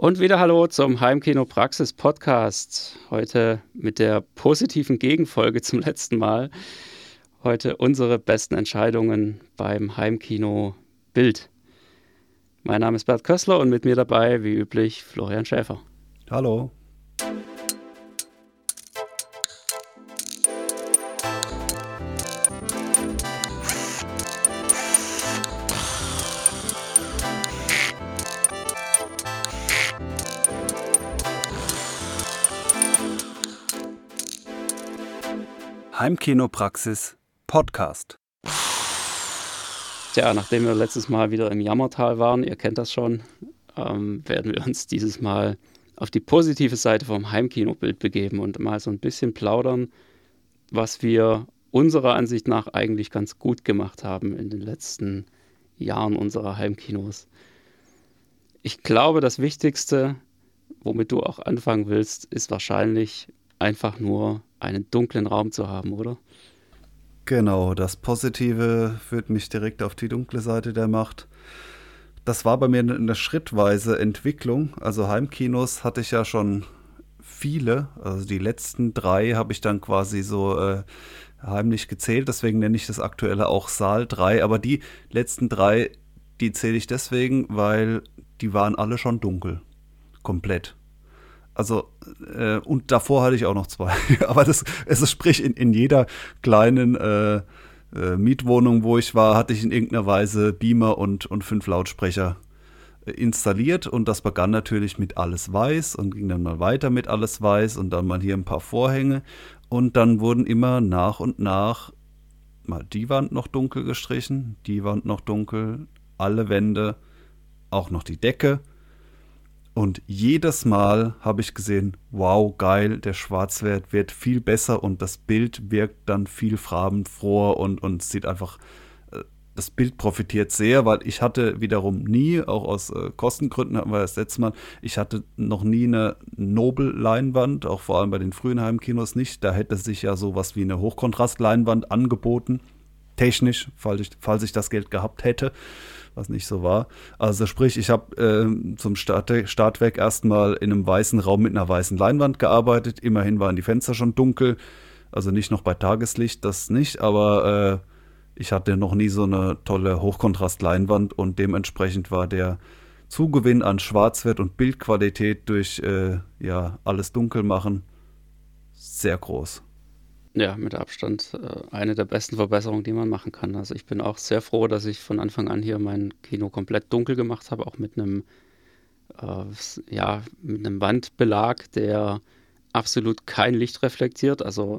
Und wieder Hallo zum Heimkino Praxis Podcast. Heute mit der positiven Gegenfolge zum letzten Mal. Heute unsere besten Entscheidungen beim Heimkino Bild. Mein Name ist Bert Kössler und mit mir dabei, wie üblich, Florian Schäfer. Hallo. Heimkinopraxis Podcast. Tja, nachdem wir letztes Mal wieder im Jammertal waren, ihr kennt das schon, ähm, werden wir uns dieses Mal auf die positive Seite vom Heimkinobild begeben und mal so ein bisschen plaudern, was wir unserer Ansicht nach eigentlich ganz gut gemacht haben in den letzten Jahren unserer Heimkinos. Ich glaube, das Wichtigste, womit du auch anfangen willst, ist wahrscheinlich einfach nur einen dunklen Raum zu haben, oder? Genau, das Positive führt mich direkt auf die dunkle Seite der Macht. Das war bei mir eine schrittweise Entwicklung. Also Heimkinos hatte ich ja schon viele. Also die letzten drei habe ich dann quasi so äh, heimlich gezählt. Deswegen nenne ich das aktuelle auch Saal 3. Aber die letzten drei, die zähle ich deswegen, weil die waren alle schon dunkel. Komplett. Also, äh, und davor hatte ich auch noch zwei. Aber das, es ist sprich, in, in jeder kleinen äh, äh, Mietwohnung, wo ich war, hatte ich in irgendeiner Weise Beamer und, und fünf Lautsprecher äh, installiert. Und das begann natürlich mit alles weiß und ging dann mal weiter mit alles weiß und dann mal hier ein paar Vorhänge. Und dann wurden immer nach und nach mal die Wand noch dunkel gestrichen, die Wand noch dunkel, alle Wände, auch noch die Decke und jedes Mal habe ich gesehen, wow, geil, der Schwarzwert wird viel besser und das Bild wirkt dann viel farbenfroher und, und sieht einfach, äh, das Bild profitiert sehr, weil ich hatte wiederum nie, auch aus äh, Kostengründen hatten wir das letzte Mal, ich hatte noch nie eine Nobel-Leinwand, auch vor allem bei den frühen Heimkinos nicht. Da hätte sich ja sowas wie eine Hochkontrast-Leinwand angeboten, technisch, falls ich, falls ich das Geld gehabt hätte was nicht so war. Also sprich, ich habe äh, zum Start Startwerk erstmal in einem weißen Raum mit einer weißen Leinwand gearbeitet. Immerhin waren die Fenster schon dunkel, also nicht noch bei Tageslicht, das nicht, aber äh, ich hatte noch nie so eine tolle Hochkontrast-Leinwand und dementsprechend war der Zugewinn an Schwarzwert und Bildqualität durch äh, ja alles dunkel machen sehr groß. Ja, mit Abstand äh, eine der besten Verbesserungen, die man machen kann. Also ich bin auch sehr froh, dass ich von Anfang an hier mein Kino komplett dunkel gemacht habe, auch mit einem, äh, ja, mit einem Wandbelag, der absolut kein Licht reflektiert. Also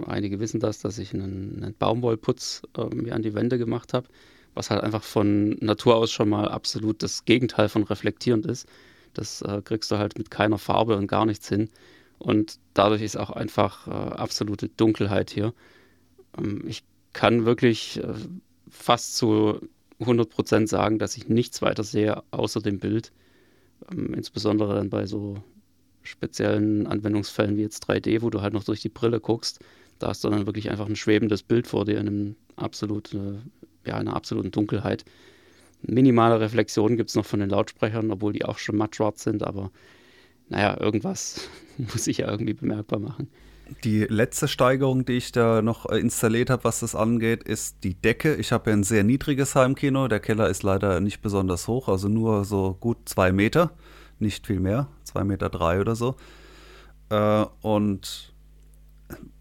äh, einige wissen das, dass ich einen, einen Baumwollputz äh, mir an die Wände gemacht habe, was halt einfach von Natur aus schon mal absolut das Gegenteil von reflektierend ist. Das äh, kriegst du halt mit keiner Farbe und gar nichts hin. Und dadurch ist auch einfach äh, absolute Dunkelheit hier. Ähm, ich kann wirklich äh, fast zu 100% sagen, dass ich nichts weiter sehe außer dem Bild. Ähm, insbesondere dann bei so speziellen Anwendungsfällen wie jetzt 3D, wo du halt noch durch die Brille guckst. Da hast du dann wirklich einfach ein schwebendes Bild vor dir in, einem absolut, äh, ja, einer absoluten Dunkelheit. Minimale Reflexionen gibt es noch von den Lautsprechern, obwohl die auch schon matt schwarz sind, aber naja, irgendwas muss ich ja irgendwie bemerkbar machen. Die letzte Steigerung, die ich da noch äh, installiert habe, was das angeht, ist die Decke. Ich habe ja ein sehr niedriges Heimkino. Der Keller ist leider nicht besonders hoch, also nur so gut zwei Meter, nicht viel mehr, zwei Meter drei oder so. Äh, und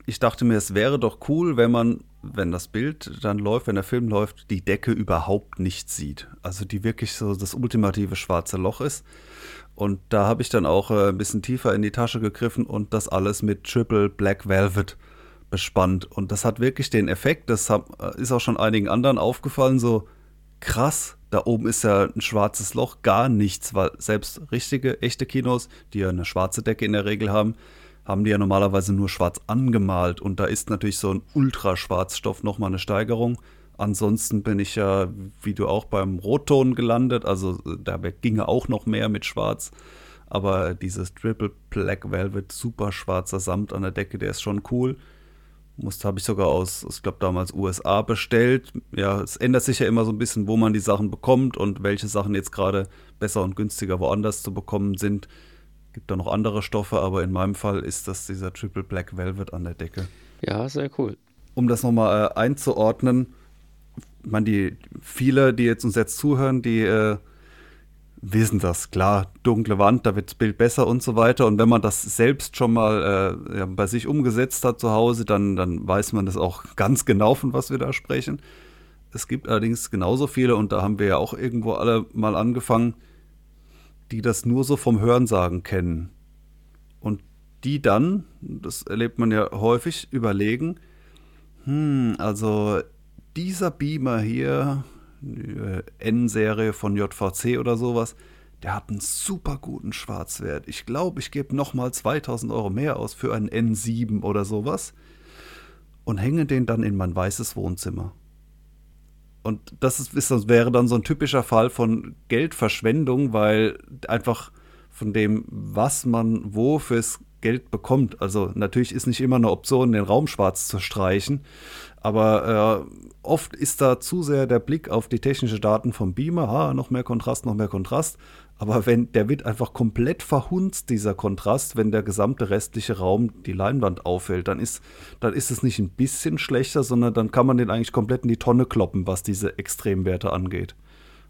ich dachte mir, es wäre doch cool, wenn man, wenn das Bild dann läuft, wenn der Film läuft, die Decke überhaupt nicht sieht. Also die wirklich so das ultimative schwarze Loch ist. Und da habe ich dann auch äh, ein bisschen tiefer in die Tasche gegriffen und das alles mit Triple Black Velvet bespannt. Und das hat wirklich den Effekt, das hab, äh, ist auch schon einigen anderen aufgefallen, so krass, da oben ist ja ein schwarzes Loch, gar nichts, weil selbst richtige, echte Kinos, die ja eine schwarze Decke in der Regel haben, haben die ja normalerweise nur schwarz angemalt. Und da ist natürlich so ein Ultraschwarzstoff nochmal eine Steigerung. Ansonsten bin ich ja, wie du auch, beim Rotton gelandet. Also da ginge auch noch mehr mit Schwarz. Aber dieses Triple Black Velvet, super schwarzer Samt an der Decke, der ist schon cool. Musste habe ich sogar aus, ich glaube damals USA bestellt. Ja, es ändert sich ja immer so ein bisschen, wo man die Sachen bekommt und welche Sachen jetzt gerade besser und günstiger woanders zu bekommen sind. Gibt da noch andere Stoffe, aber in meinem Fall ist das dieser Triple Black Velvet an der Decke. Ja, sehr cool. Um das nochmal äh, einzuordnen, man die viele, die jetzt uns jetzt zuhören, die äh, wissen das, klar, dunkle Wand, da wird das Bild besser und so weiter. Und wenn man das selbst schon mal äh, ja, bei sich umgesetzt hat zu Hause, dann, dann weiß man das auch ganz genau, von was wir da sprechen. Es gibt allerdings genauso viele, und da haben wir ja auch irgendwo alle mal angefangen, die das nur so vom Hörensagen kennen. Und die dann, das erlebt man ja häufig, überlegen, hm, also dieser Beamer hier, äh, N-Serie von JVC oder sowas, der hat einen super guten Schwarzwert. Ich glaube, ich gebe nochmal 2000 Euro mehr aus für einen N7 oder sowas und hänge den dann in mein weißes Wohnzimmer. Und das, ist, das wäre dann so ein typischer Fall von Geldverschwendung, weil einfach von dem, was man wo fürs Geld bekommt. Also natürlich ist nicht immer eine Option, den Raum schwarz zu streichen, aber äh, oft ist da zu sehr der Blick auf die technischen Daten vom Beamer, ha, noch mehr Kontrast, noch mehr Kontrast. Aber wenn der wird einfach komplett verhunzt, dieser Kontrast, wenn der gesamte restliche Raum die Leinwand auffällt, dann ist, dann ist es nicht ein bisschen schlechter, sondern dann kann man den eigentlich komplett in die Tonne kloppen, was diese Extremwerte angeht.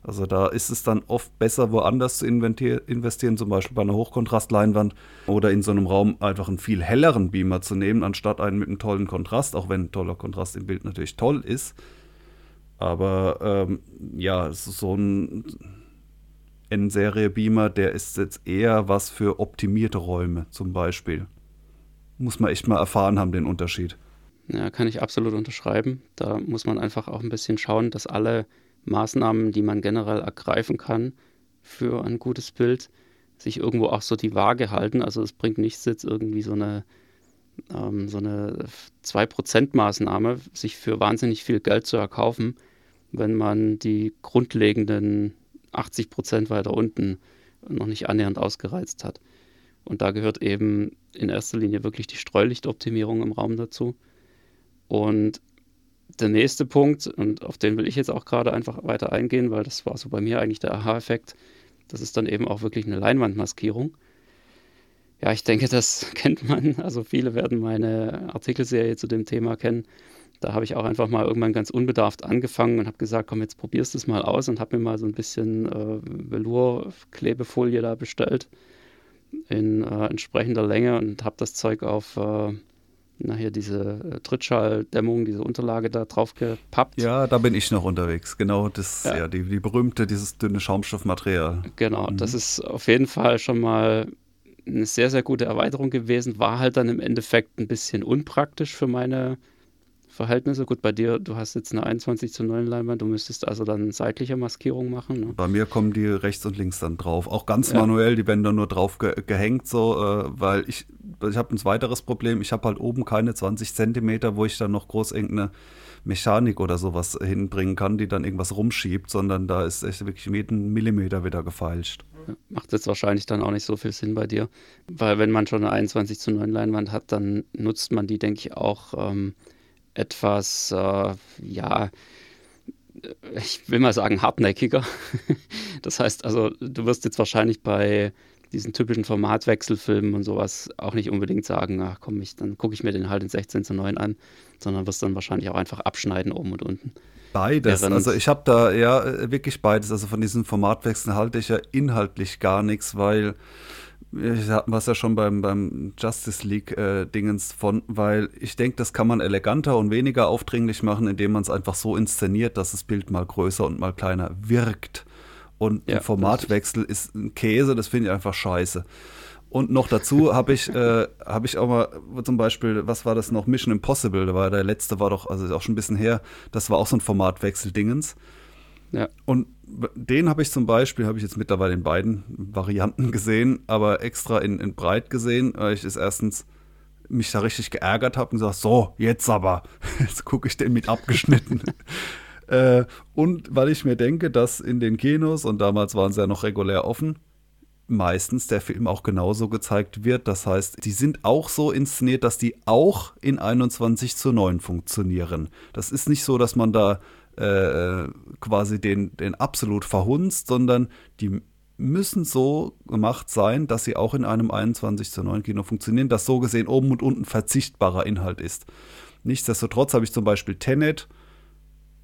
Also da ist es dann oft besser, woanders zu investieren, zum Beispiel bei einer Hochkontrastleinwand oder in so einem Raum einfach einen viel helleren Beamer zu nehmen, anstatt einen mit einem tollen Kontrast, auch wenn ein toller Kontrast im Bild natürlich toll ist. Aber ähm, ja, so ein N-Serie-Beamer, der ist jetzt eher was für optimierte Räume zum Beispiel. Muss man echt mal erfahren haben, den Unterschied. Ja, kann ich absolut unterschreiben. Da muss man einfach auch ein bisschen schauen, dass alle Maßnahmen, die man generell ergreifen kann für ein gutes Bild, sich irgendwo auch so die Waage halten. Also es bringt nichts jetzt irgendwie so eine ähm, so eine 2%-Maßnahme, sich für wahnsinnig viel Geld zu erkaufen, wenn man die grundlegenden 80% weiter unten noch nicht annähernd ausgereizt hat. Und da gehört eben in erster Linie wirklich die Streulichtoptimierung im Raum dazu. Und der nächste Punkt, und auf den will ich jetzt auch gerade einfach weiter eingehen, weil das war so bei mir eigentlich der Aha-Effekt, das ist dann eben auch wirklich eine Leinwandmaskierung. Ja, ich denke, das kennt man. Also viele werden meine Artikelserie zu dem Thema kennen. Da habe ich auch einfach mal irgendwann ganz unbedarft angefangen und habe gesagt, komm, jetzt probierst du es mal aus und habe mir mal so ein bisschen äh, Velour-Klebefolie da bestellt in äh, entsprechender Länge und habe das Zeug auf äh, na hier diese äh, Trittschalldämmung, diese Unterlage da drauf gepappt. Ja, da bin ich noch unterwegs. Genau, das ja, ja die, die berühmte, dieses dünne Schaumstoffmaterial. Genau, mhm. das ist auf jeden Fall schon mal eine sehr, sehr gute Erweiterung gewesen. War halt dann im Endeffekt ein bisschen unpraktisch für meine Verhältnisse. Gut, bei dir, du hast jetzt eine 21 zu 9 Leinwand, du müsstest also dann seitliche Maskierung machen. Ne? Bei mir kommen die rechts und links dann drauf. Auch ganz ja. manuell, die werden dann nur drauf ge gehängt, so, äh, weil ich, ich habe ein weiteres Problem. Ich habe halt oben keine 20 Zentimeter, wo ich dann noch groß irgendeine Mechanik oder sowas hinbringen kann, die dann irgendwas rumschiebt, sondern da ist echt wirklich jeden Millimeter wieder gefeilscht. Macht jetzt wahrscheinlich dann auch nicht so viel Sinn bei dir, weil wenn man schon eine 21 zu 9 Leinwand hat, dann nutzt man die, denke ich, auch ähm, etwas, äh, ja, ich will mal sagen, hartnäckiger. das heißt also, du wirst jetzt wahrscheinlich bei diesen typischen Formatwechselfilmen und sowas auch nicht unbedingt sagen, ach komm, ich, dann gucke ich mir den halt in 16 zu 9 an, sondern wirst dann wahrscheinlich auch einfach abschneiden oben und unten. Beides. Während also ich habe da ja wirklich beides. Also von diesen Formatwechseln halte ich ja inhaltlich gar nichts, weil ich hatten wir es ja schon beim, beim Justice League-Dingens äh, von, weil ich denke, das kann man eleganter und weniger aufdringlich machen, indem man es einfach so inszeniert, dass das Bild mal größer und mal kleiner wirkt. Und ja, ein Formatwechsel ist ein Käse, das finde ich einfach scheiße. Und noch dazu habe ich, äh, hab ich auch mal zum Beispiel, was war das noch? Mission Impossible, da war der letzte, war doch, also auch schon ein bisschen her, das war auch so ein Formatwechsel-Dingens. Ja. Und den habe ich zum Beispiel, habe ich jetzt mittlerweile in beiden Varianten gesehen, aber extra in, in breit gesehen, weil ich es erstens mich da richtig geärgert habe und gesagt, so, jetzt aber, jetzt gucke ich den mit abgeschnitten. äh, und weil ich mir denke, dass in den Kinos, und damals waren sie ja noch regulär offen, meistens der Film auch genauso gezeigt wird. Das heißt, die sind auch so inszeniert, dass die auch in 21 zu 9 funktionieren. Das ist nicht so, dass man da äh, quasi den, den absolut verhunzt, sondern die müssen so gemacht sein, dass sie auch in einem 21 zu 9 Kino funktionieren, das so gesehen oben und unten verzichtbarer Inhalt ist. Nichtsdestotrotz habe ich zum Beispiel Tenet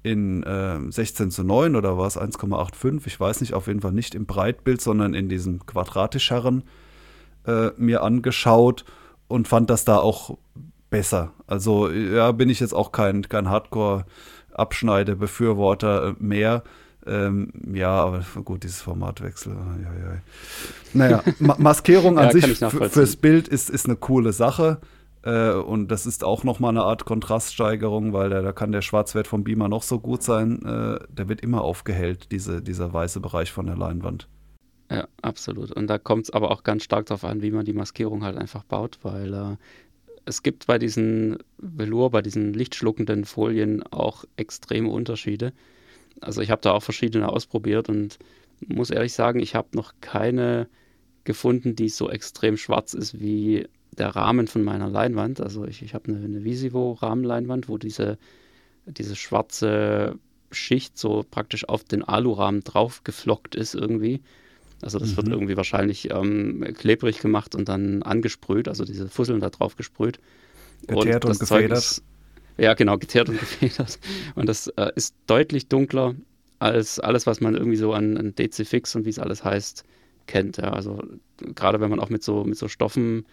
in äh, 16 zu 9 oder war es 1,85, ich weiß nicht, auf jeden Fall nicht im Breitbild, sondern in diesem quadratischeren äh, mir angeschaut und fand das da auch besser. Also ja, bin ich jetzt auch kein, kein Hardcore-Abschneide-Befürworter äh, mehr. Ähm, ja, aber gut, dieses Formatwechsel. Ja, ja. Naja, Ma Maskerung an ja, sich fürs Bild ist, ist eine coole Sache. Äh, und das ist auch nochmal eine Art Kontraststeigerung, weil da, da kann der Schwarzwert vom Beamer noch so gut sein. Äh, der wird immer aufgehellt, diese, dieser weiße Bereich von der Leinwand. Ja, absolut. Und da kommt es aber auch ganz stark darauf an, wie man die Maskierung halt einfach baut, weil äh, es gibt bei diesen Velour, bei diesen lichtschluckenden Folien auch extreme Unterschiede. Also ich habe da auch verschiedene ausprobiert und muss ehrlich sagen, ich habe noch keine gefunden, die so extrem schwarz ist wie der Rahmen von meiner Leinwand. Also ich, ich habe eine, eine Visivo-Rahmenleinwand, wo diese, diese schwarze Schicht so praktisch auf den Alurahmen drauf geflockt ist irgendwie. Also das mhm. wird irgendwie wahrscheinlich ähm, klebrig gemacht und dann angesprüht, also diese Fusseln da drauf gesprüht. Geteert und, und gefedert. Ist, ja, genau, geteert und gefedert. Und das äh, ist deutlich dunkler als alles, was man irgendwie so an, an DC Fix und wie es alles heißt, kennt. Ja. Also gerade wenn man auch mit so, mit so Stoffen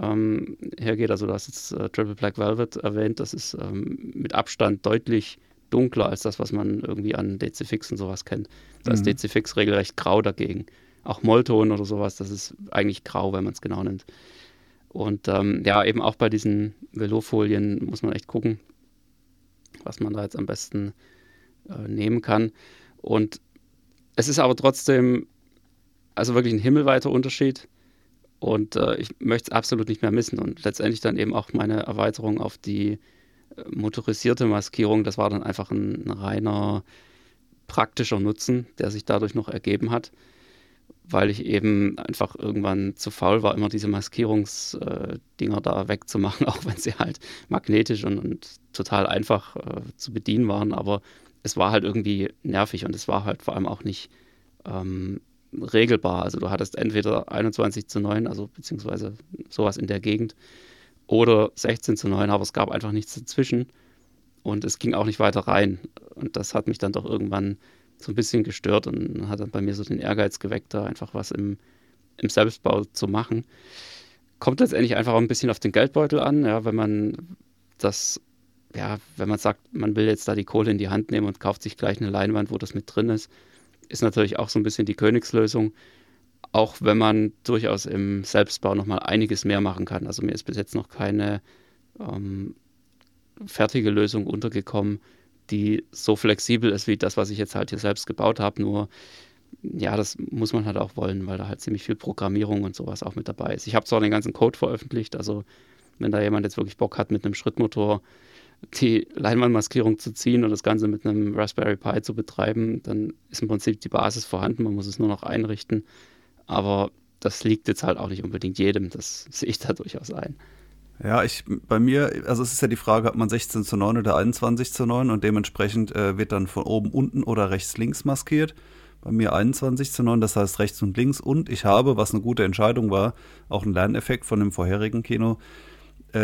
ähm, hergeht, also du hast jetzt äh, Triple Black Velvet erwähnt, das ist ähm, mit Abstand deutlich dunkler als das, was man irgendwie an DC Fix und sowas kennt. Da mhm. ist DC Fix regelrecht grau dagegen. Auch Mollton oder sowas, das ist eigentlich grau, wenn man es genau nimmt. Und ähm, ja, eben auch bei diesen Velofolien muss man echt gucken, was man da jetzt am besten äh, nehmen kann. Und es ist aber trotzdem, also wirklich ein himmelweiter Unterschied. Und äh, ich möchte es absolut nicht mehr missen. Und letztendlich dann eben auch meine Erweiterung auf die motorisierte Maskierung, das war dann einfach ein, ein reiner praktischer Nutzen, der sich dadurch noch ergeben hat weil ich eben einfach irgendwann zu faul war, immer diese Maskierungsdinger äh, da wegzumachen, auch wenn sie halt magnetisch und, und total einfach äh, zu bedienen waren. Aber es war halt irgendwie nervig und es war halt vor allem auch nicht ähm, regelbar. Also du hattest entweder 21 zu 9, also beziehungsweise sowas in der Gegend, oder 16 zu 9, aber es gab einfach nichts dazwischen. Und es ging auch nicht weiter rein. Und das hat mich dann doch irgendwann so ein bisschen gestört und hat dann bei mir so den Ehrgeiz geweckt, da einfach was im, im Selbstbau zu machen. Kommt letztendlich einfach auch ein bisschen auf den Geldbeutel an, ja, wenn man das, ja, wenn man sagt, man will jetzt da die Kohle in die Hand nehmen und kauft sich gleich eine Leinwand, wo das mit drin ist, ist natürlich auch so ein bisschen die Königslösung. Auch wenn man durchaus im Selbstbau nochmal einiges mehr machen kann. Also mir ist bis jetzt noch keine ähm, fertige Lösung untergekommen, die so flexibel ist wie das, was ich jetzt halt hier selbst gebaut habe. Nur, ja, das muss man halt auch wollen, weil da halt ziemlich viel Programmierung und sowas auch mit dabei ist. Ich habe zwar den ganzen Code veröffentlicht, also wenn da jemand jetzt wirklich Bock hat, mit einem Schrittmotor die Leinwandmaskierung zu ziehen und das Ganze mit einem Raspberry Pi zu betreiben, dann ist im Prinzip die Basis vorhanden, man muss es nur noch einrichten. Aber das liegt jetzt halt auch nicht unbedingt jedem, das sehe ich da durchaus ein. Ja, ich bei mir, also es ist ja die Frage, hat man 16 zu 9 oder 21 zu 9 und dementsprechend äh, wird dann von oben unten oder rechts links maskiert. Bei mir 21 zu 9, das heißt rechts und links. Und ich habe, was eine gute Entscheidung war, auch einen Lerneffekt von dem vorherigen Kino,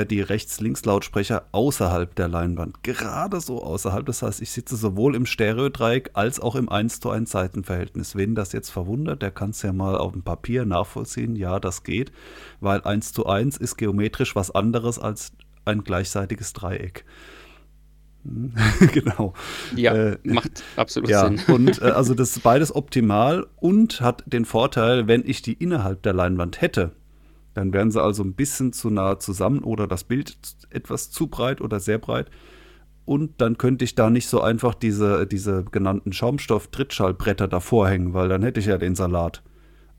die Rechts-Links-Lautsprecher außerhalb der Leinwand. Gerade so außerhalb. Das heißt, ich sitze sowohl im Stereodreieck als auch im 1 zu 1 Seitenverhältnis. Wen das jetzt verwundert, der kann es ja mal auf dem Papier nachvollziehen. Ja, das geht, weil 1 zu 1 ist geometrisch was anderes als ein gleichseitiges Dreieck. genau. Ja, äh, macht absolut ja, Sinn. und äh, also das ist beides optimal und hat den Vorteil, wenn ich die innerhalb der Leinwand hätte, dann wären sie also ein bisschen zu nah zusammen oder das Bild etwas zu breit oder sehr breit. Und dann könnte ich da nicht so einfach diese, diese genannten Schaumstoff-Trittschallbretter davor hängen, weil dann hätte ich ja den Salat.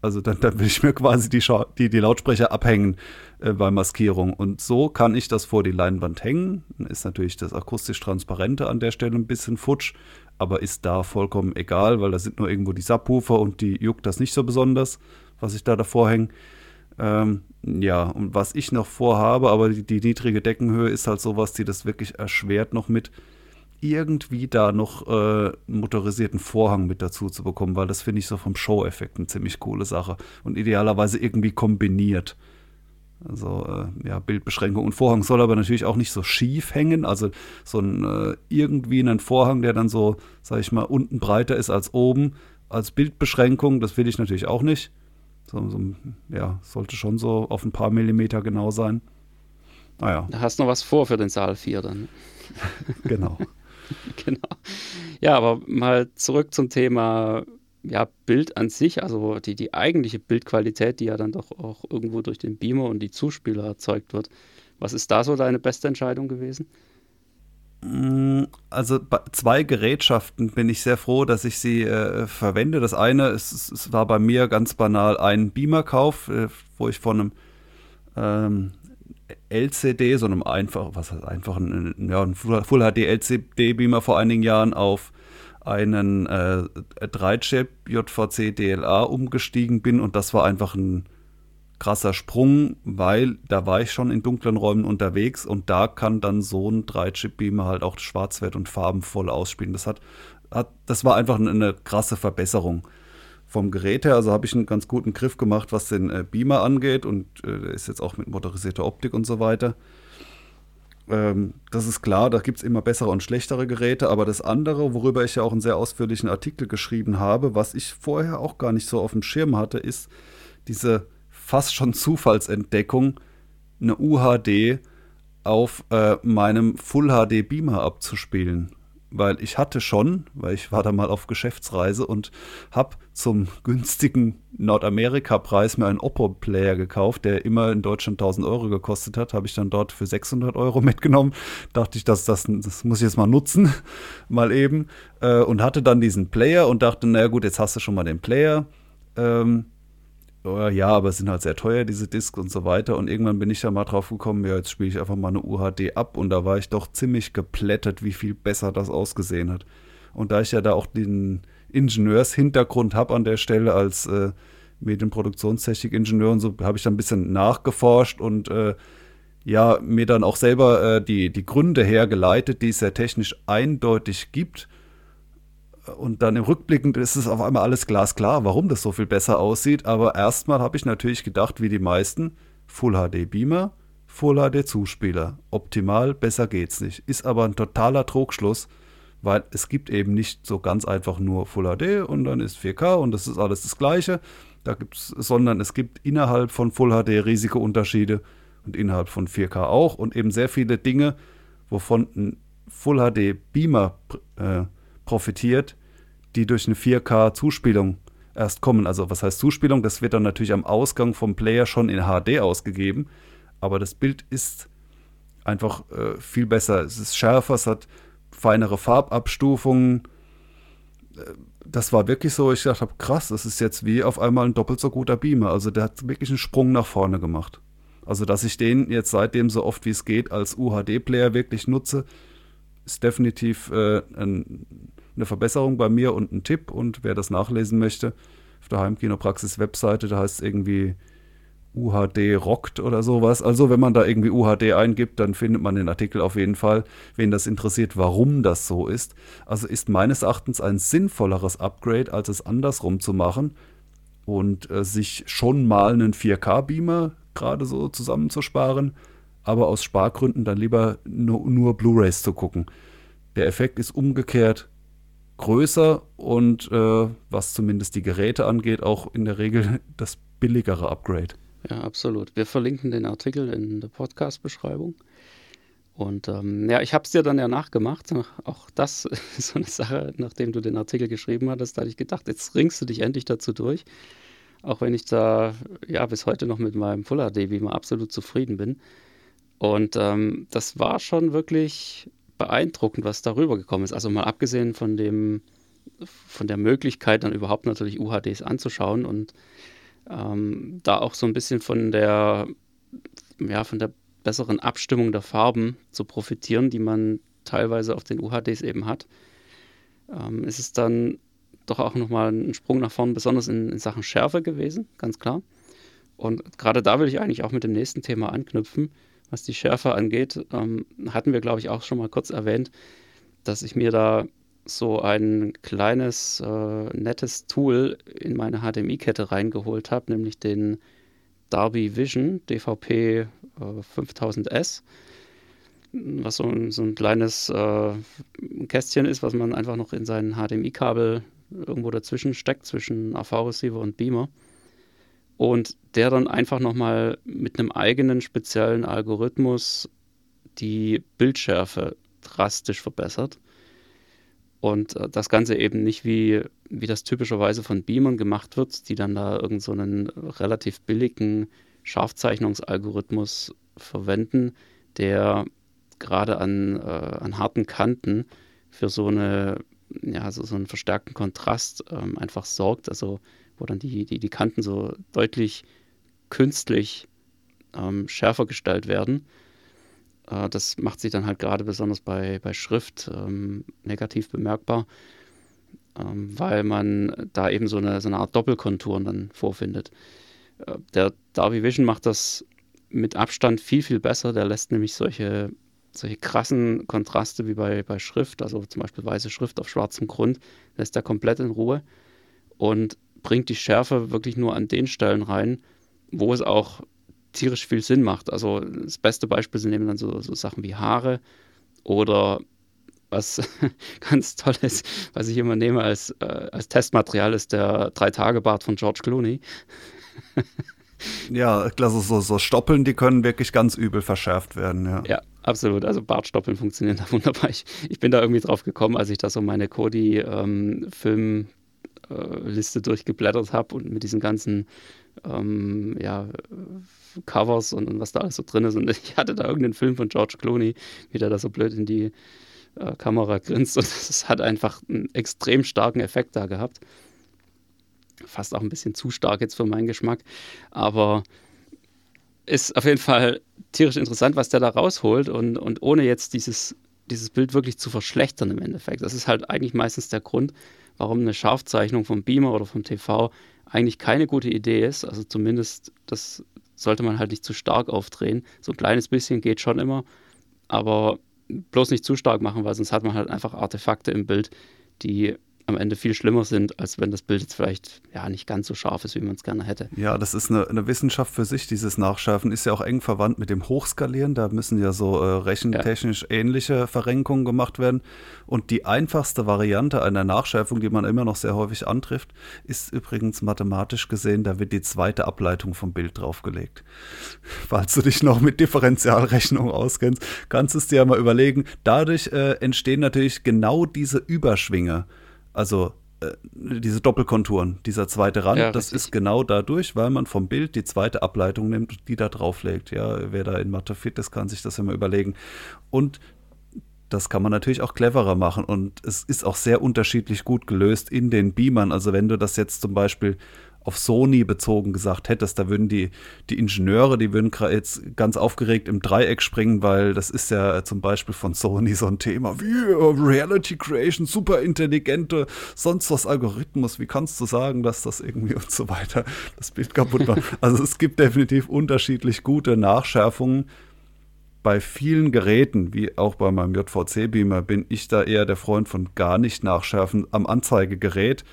Also dann, dann will ich mir quasi die, die, die Lautsprecher abhängen äh, bei Maskierung. Und so kann ich das vor die Leinwand hängen. Ist natürlich das akustisch Transparente an der Stelle ein bisschen futsch, aber ist da vollkommen egal, weil da sind nur irgendwo die Subwoofer und die juckt das nicht so besonders was ich da davor hänge. Ähm, ja, und was ich noch vorhabe, aber die, die, niedrige Deckenhöhe ist halt sowas, die das wirklich erschwert noch mit irgendwie da noch äh, einen motorisierten Vorhang mit dazu zu bekommen, weil das finde ich so vom Show-Effekt eine ziemlich coole Sache und idealerweise irgendwie kombiniert. Also äh, ja, Bildbeschränkung und Vorhang soll aber natürlich auch nicht so schief hängen. Also so ein äh, irgendwie einen Vorhang, der dann so, sag ich mal, unten breiter ist als oben, als Bildbeschränkung, das will ich natürlich auch nicht. So, so, ja, sollte schon so auf ein paar Millimeter genau sein. Naja. Da hast du noch was vor für den Saal 4 dann. genau. genau. Ja, aber mal zurück zum Thema ja, Bild an sich, also die, die eigentliche Bildqualität, die ja dann doch auch irgendwo durch den Beamer und die Zuspieler erzeugt wird. Was ist da so deine beste Entscheidung gewesen? Mm, also zwei Gerätschaften bin ich sehr froh, dass ich sie äh, verwende. Das eine ist, es war bei mir ganz banal ein Beamer-Kauf, äh, wo ich von einem ähm, LCD, so einem einfach, was heißt einfach, ein, ja, ein Full HD LCD Beamer vor einigen Jahren auf einen äh, 3-Chip JVC DLA umgestiegen bin und das war einfach ein krasser Sprung, weil da war ich schon in dunklen Räumen unterwegs und da kann dann so ein 3-Chip-Beamer halt auch Schwarzwert und farbenvoll ausspielen. Das hat, hat, das war einfach eine, krasse Verbesserung vom Gerät her. Also habe ich einen ganz guten Griff gemacht, was den äh, Beamer angeht und äh, ist jetzt auch mit motorisierter Optik und so weiter. Ähm, das ist klar, da gibt es immer bessere und schlechtere Geräte, aber das andere, worüber ich ja auch einen sehr ausführlichen Artikel geschrieben habe, was ich vorher auch gar nicht so auf dem Schirm hatte, ist diese fast schon Zufallsentdeckung, eine UHD auf äh, meinem Full HD Beamer abzuspielen weil ich hatte schon, weil ich war da mal auf Geschäftsreise und habe zum günstigen Nordamerika-Preis mir einen Oppo-Player gekauft, der immer in Deutschland 1000 Euro gekostet hat, habe ich dann dort für 600 Euro mitgenommen. Dachte ich, das, das, das muss ich jetzt mal nutzen, mal eben. Äh, und hatte dann diesen Player und dachte, naja gut, jetzt hast du schon mal den Player. Ähm, oh, ja, aber es sind halt sehr teuer, diese Discs und so weiter. Und irgendwann bin ich da mal drauf gekommen, ja, jetzt spiele ich einfach mal eine UHD ab. Und da war ich doch ziemlich geplättet, wie viel besser das ausgesehen hat. Und da ich ja da auch den Ingenieurshintergrund habe an der Stelle als äh, Medienproduktionstechnik-Ingenieur und so, habe ich dann ein bisschen nachgeforscht und äh, ja, mir dann auch selber äh, die, die Gründe hergeleitet, die es ja technisch eindeutig gibt und dann im Rückblickend ist es auf einmal alles glasklar, warum das so viel besser aussieht. Aber erstmal habe ich natürlich gedacht, wie die meisten, Full HD Beamer, Full HD Zuspieler. Optimal, besser geht's nicht. Ist aber ein totaler Trugschluss, weil es gibt eben nicht so ganz einfach nur Full HD und dann ist 4K und das ist alles das Gleiche. Da gibt's, sondern es gibt innerhalb von Full HD riesige Unterschiede und innerhalb von 4K auch und eben sehr viele Dinge, wovon ein Full HD Beamer äh, profitiert, die durch eine 4K-Zuspielung erst kommen. Also was heißt Zuspielung? Das wird dann natürlich am Ausgang vom Player schon in HD ausgegeben, aber das Bild ist einfach äh, viel besser. Es ist schärfer, es hat feinere Farbabstufungen. Äh, das war wirklich so, ich dachte, krass, das ist jetzt wie auf einmal ein doppelt so guter Beamer. Also der hat wirklich einen Sprung nach vorne gemacht. Also dass ich den jetzt seitdem so oft wie es geht als UHD-Player wirklich nutze, ist definitiv äh, ein, eine Verbesserung bei mir und ein Tipp. Und wer das nachlesen möchte, auf der Heimkinopraxis-Webseite, da heißt es irgendwie UHD rockt oder sowas. Also wenn man da irgendwie UHD eingibt, dann findet man den Artikel auf jeden Fall. Wen das interessiert, warum das so ist. Also ist meines Erachtens ein sinnvolleres Upgrade, als es andersrum zu machen und äh, sich schon mal einen 4K-Beamer gerade so zusammenzusparen, aber aus Spargründen dann lieber nur, nur Blu-rays zu gucken. Der Effekt ist umgekehrt größer und äh, was zumindest die Geräte angeht, auch in der Regel das billigere Upgrade. Ja, absolut. Wir verlinken den Artikel in der Podcast-Beschreibung. Und ähm, ja, ich habe es dir dann ja nachgemacht. Auch das ist so eine Sache, nachdem du den Artikel geschrieben hattest, da hatte ich gedacht, jetzt ringst du dich endlich dazu durch. Auch wenn ich da ja bis heute noch mit meinem Full HD Beamer absolut zufrieden bin. Und ähm, das war schon wirklich beeindruckend, was darüber gekommen ist. Also mal abgesehen von dem, von der Möglichkeit, dann überhaupt natürlich UHDs anzuschauen und ähm, da auch so ein bisschen von der, ja, von der besseren Abstimmung der Farben zu profitieren, die man teilweise auf den UHDs eben hat, ähm, ist es dann doch auch nochmal ein Sprung nach vorn, besonders in, in Sachen Schärfe gewesen, ganz klar. Und gerade da will ich eigentlich auch mit dem nächsten Thema anknüpfen. Was die Schärfe angeht, ähm, hatten wir, glaube ich, auch schon mal kurz erwähnt, dass ich mir da so ein kleines, äh, nettes Tool in meine HDMI-Kette reingeholt habe, nämlich den Darby Vision DVP äh, 5000S, was so ein, so ein kleines äh, Kästchen ist, was man einfach noch in sein HDMI-Kabel irgendwo dazwischen steckt, zwischen AV-Receiver und Beamer. Und der dann einfach nochmal mit einem eigenen speziellen Algorithmus die Bildschärfe drastisch verbessert. Und äh, das Ganze eben nicht wie, wie das typischerweise von Beamern gemacht wird, die dann da irgendeinen so relativ billigen Scharfzeichnungsalgorithmus verwenden, der gerade an, äh, an harten Kanten für so eine ja, so, so einen verstärkten Kontrast ähm, einfach sorgt, also wo dann die, die, die Kanten so deutlich künstlich ähm, schärfer gestellt werden. Äh, das macht sich dann halt gerade besonders bei, bei Schrift ähm, negativ bemerkbar, ähm, weil man da eben so eine, so eine Art Doppelkonturen dann vorfindet. Äh, der Darby Vision macht das mit Abstand viel, viel besser. Der lässt nämlich solche, solche krassen Kontraste wie bei, bei Schrift, also zum Beispiel weiße Schrift auf schwarzem Grund, lässt er komplett in Ruhe und bringt die Schärfe wirklich nur an den Stellen rein, wo es auch tierisch viel Sinn macht. Also das beste Beispiel sind eben dann so, so Sachen wie Haare oder was ganz toll ist, was ich immer nehme als, äh, als Testmaterial, ist der Drei-Tage-Bart von George Clooney. ja, also so, so Stoppeln, die können wirklich ganz übel verschärft werden, ja. Ja, absolut. Also Bartstoppeln funktionieren da wunderbar. Ich, ich bin da irgendwie drauf gekommen, als ich da so meine Kodi-Film- ähm, Liste durchgeblättert habe und mit diesen ganzen ähm, ja, Covers und, und, was da alles so drin ist. Und ich hatte da irgendeinen Film von George Clooney, wie der da so blöd in die äh, Kamera grinst. Und das hat einfach einen extrem starken Effekt da gehabt. Fast auch ein bisschen zu stark jetzt für meinen Geschmack. Aber ist auf jeden Fall tierisch interessant, was der da rausholt. Und, und ohne jetzt dieses, dieses Bild wirklich zu verschlechtern im Endeffekt. Das ist halt eigentlich meistens der Grund, warum eine Scharfzeichnung vom Beamer oder vom TV eigentlich keine gute Idee ist. Also zumindest das sollte man halt nicht zu stark aufdrehen. So ein kleines bisschen geht schon immer, aber bloß nicht zu stark machen, weil sonst hat man halt einfach Artefakte im Bild, die am Ende viel schlimmer sind, als wenn das Bild jetzt vielleicht ja nicht ganz so scharf ist, wie man es gerne hätte. Ja, das ist eine, eine, Wissenschaft für sich. Dieses Nachschärfen ist ja auch eng verwandt mit dem Hochskalieren. Da müssen ja so äh, rechentechnisch ja. ähnliche Verrenkungen gemacht werden. Und die einfachste Variante einer Nachschärfung, die man immer noch sehr häufig antrifft, ist übrigens mathematisch gesehen, da wird die zweite Ableitung vom Bild draufgelegt. Falls du dich noch mit Differentialrechnung auskennst, kannst du es dir ja mal überlegen. Dadurch äh, entstehen natürlich genau diese Überschwinge. Also äh, diese Doppelkonturen, dieser zweite Rand, ja, das ist genau dadurch, weil man vom Bild die zweite Ableitung nimmt, die da drauflegt. Ja, wer da in Mathe fit ist, kann sich das ja mal überlegen. Und das kann man natürlich auch cleverer machen und es ist auch sehr unterschiedlich gut gelöst in den Beamern. Also wenn du das jetzt zum Beispiel auf Sony bezogen gesagt hättest, da würden die, die Ingenieure, die würden jetzt ganz aufgeregt im Dreieck springen, weil das ist ja zum Beispiel von Sony so ein Thema wie Reality Creation, super intelligente, sonst was Algorithmus, wie kannst du sagen, dass das irgendwie und so weiter das Bild kaputt macht. Also es gibt definitiv unterschiedlich gute Nachschärfungen. Bei vielen Geräten, wie auch bei meinem JVC-Beamer, bin ich da eher der Freund von gar nicht nachschärfen am Anzeigegerät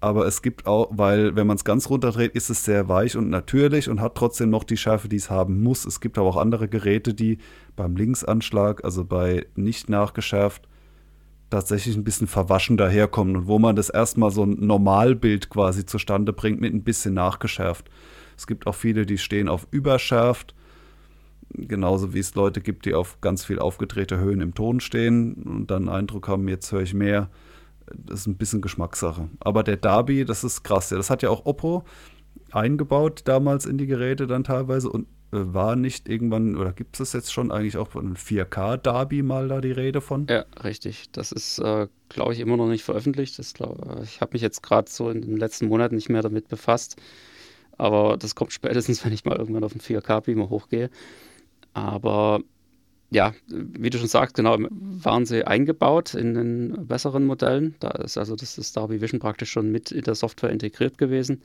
aber es gibt auch, weil wenn man es ganz runterdreht, ist es sehr weich und natürlich und hat trotzdem noch die Schärfe, die es haben muss. Es gibt aber auch andere Geräte, die beim Linksanschlag, also bei nicht nachgeschärft, tatsächlich ein bisschen verwaschen daherkommen und wo man das erstmal so ein Normalbild quasi zustande bringt mit ein bisschen nachgeschärft. Es gibt auch viele, die stehen auf überschärft, genauso wie es Leute gibt, die auf ganz viel aufgedrehte Höhen im Ton stehen und dann Eindruck haben, jetzt höre ich mehr das ist ein bisschen Geschmackssache. Aber der Darby, das ist krass. Ja. Das hat ja auch Oppo eingebaut damals in die Geräte dann teilweise und äh, war nicht irgendwann, oder gibt es jetzt schon eigentlich auch von einem 4K-Darby mal da die Rede von? Ja, richtig. Das ist, äh, glaube ich, immer noch nicht veröffentlicht. Das glaub, äh, ich habe mich jetzt gerade so in den letzten Monaten nicht mehr damit befasst. Aber das kommt spätestens, wenn ich mal irgendwann auf den 4K-Beamer hochgehe. Aber ja, wie du schon sagst, genau, waren sie eingebaut in den besseren Modellen. Da ist also das ist Darby Vision praktisch schon mit in der Software integriert gewesen.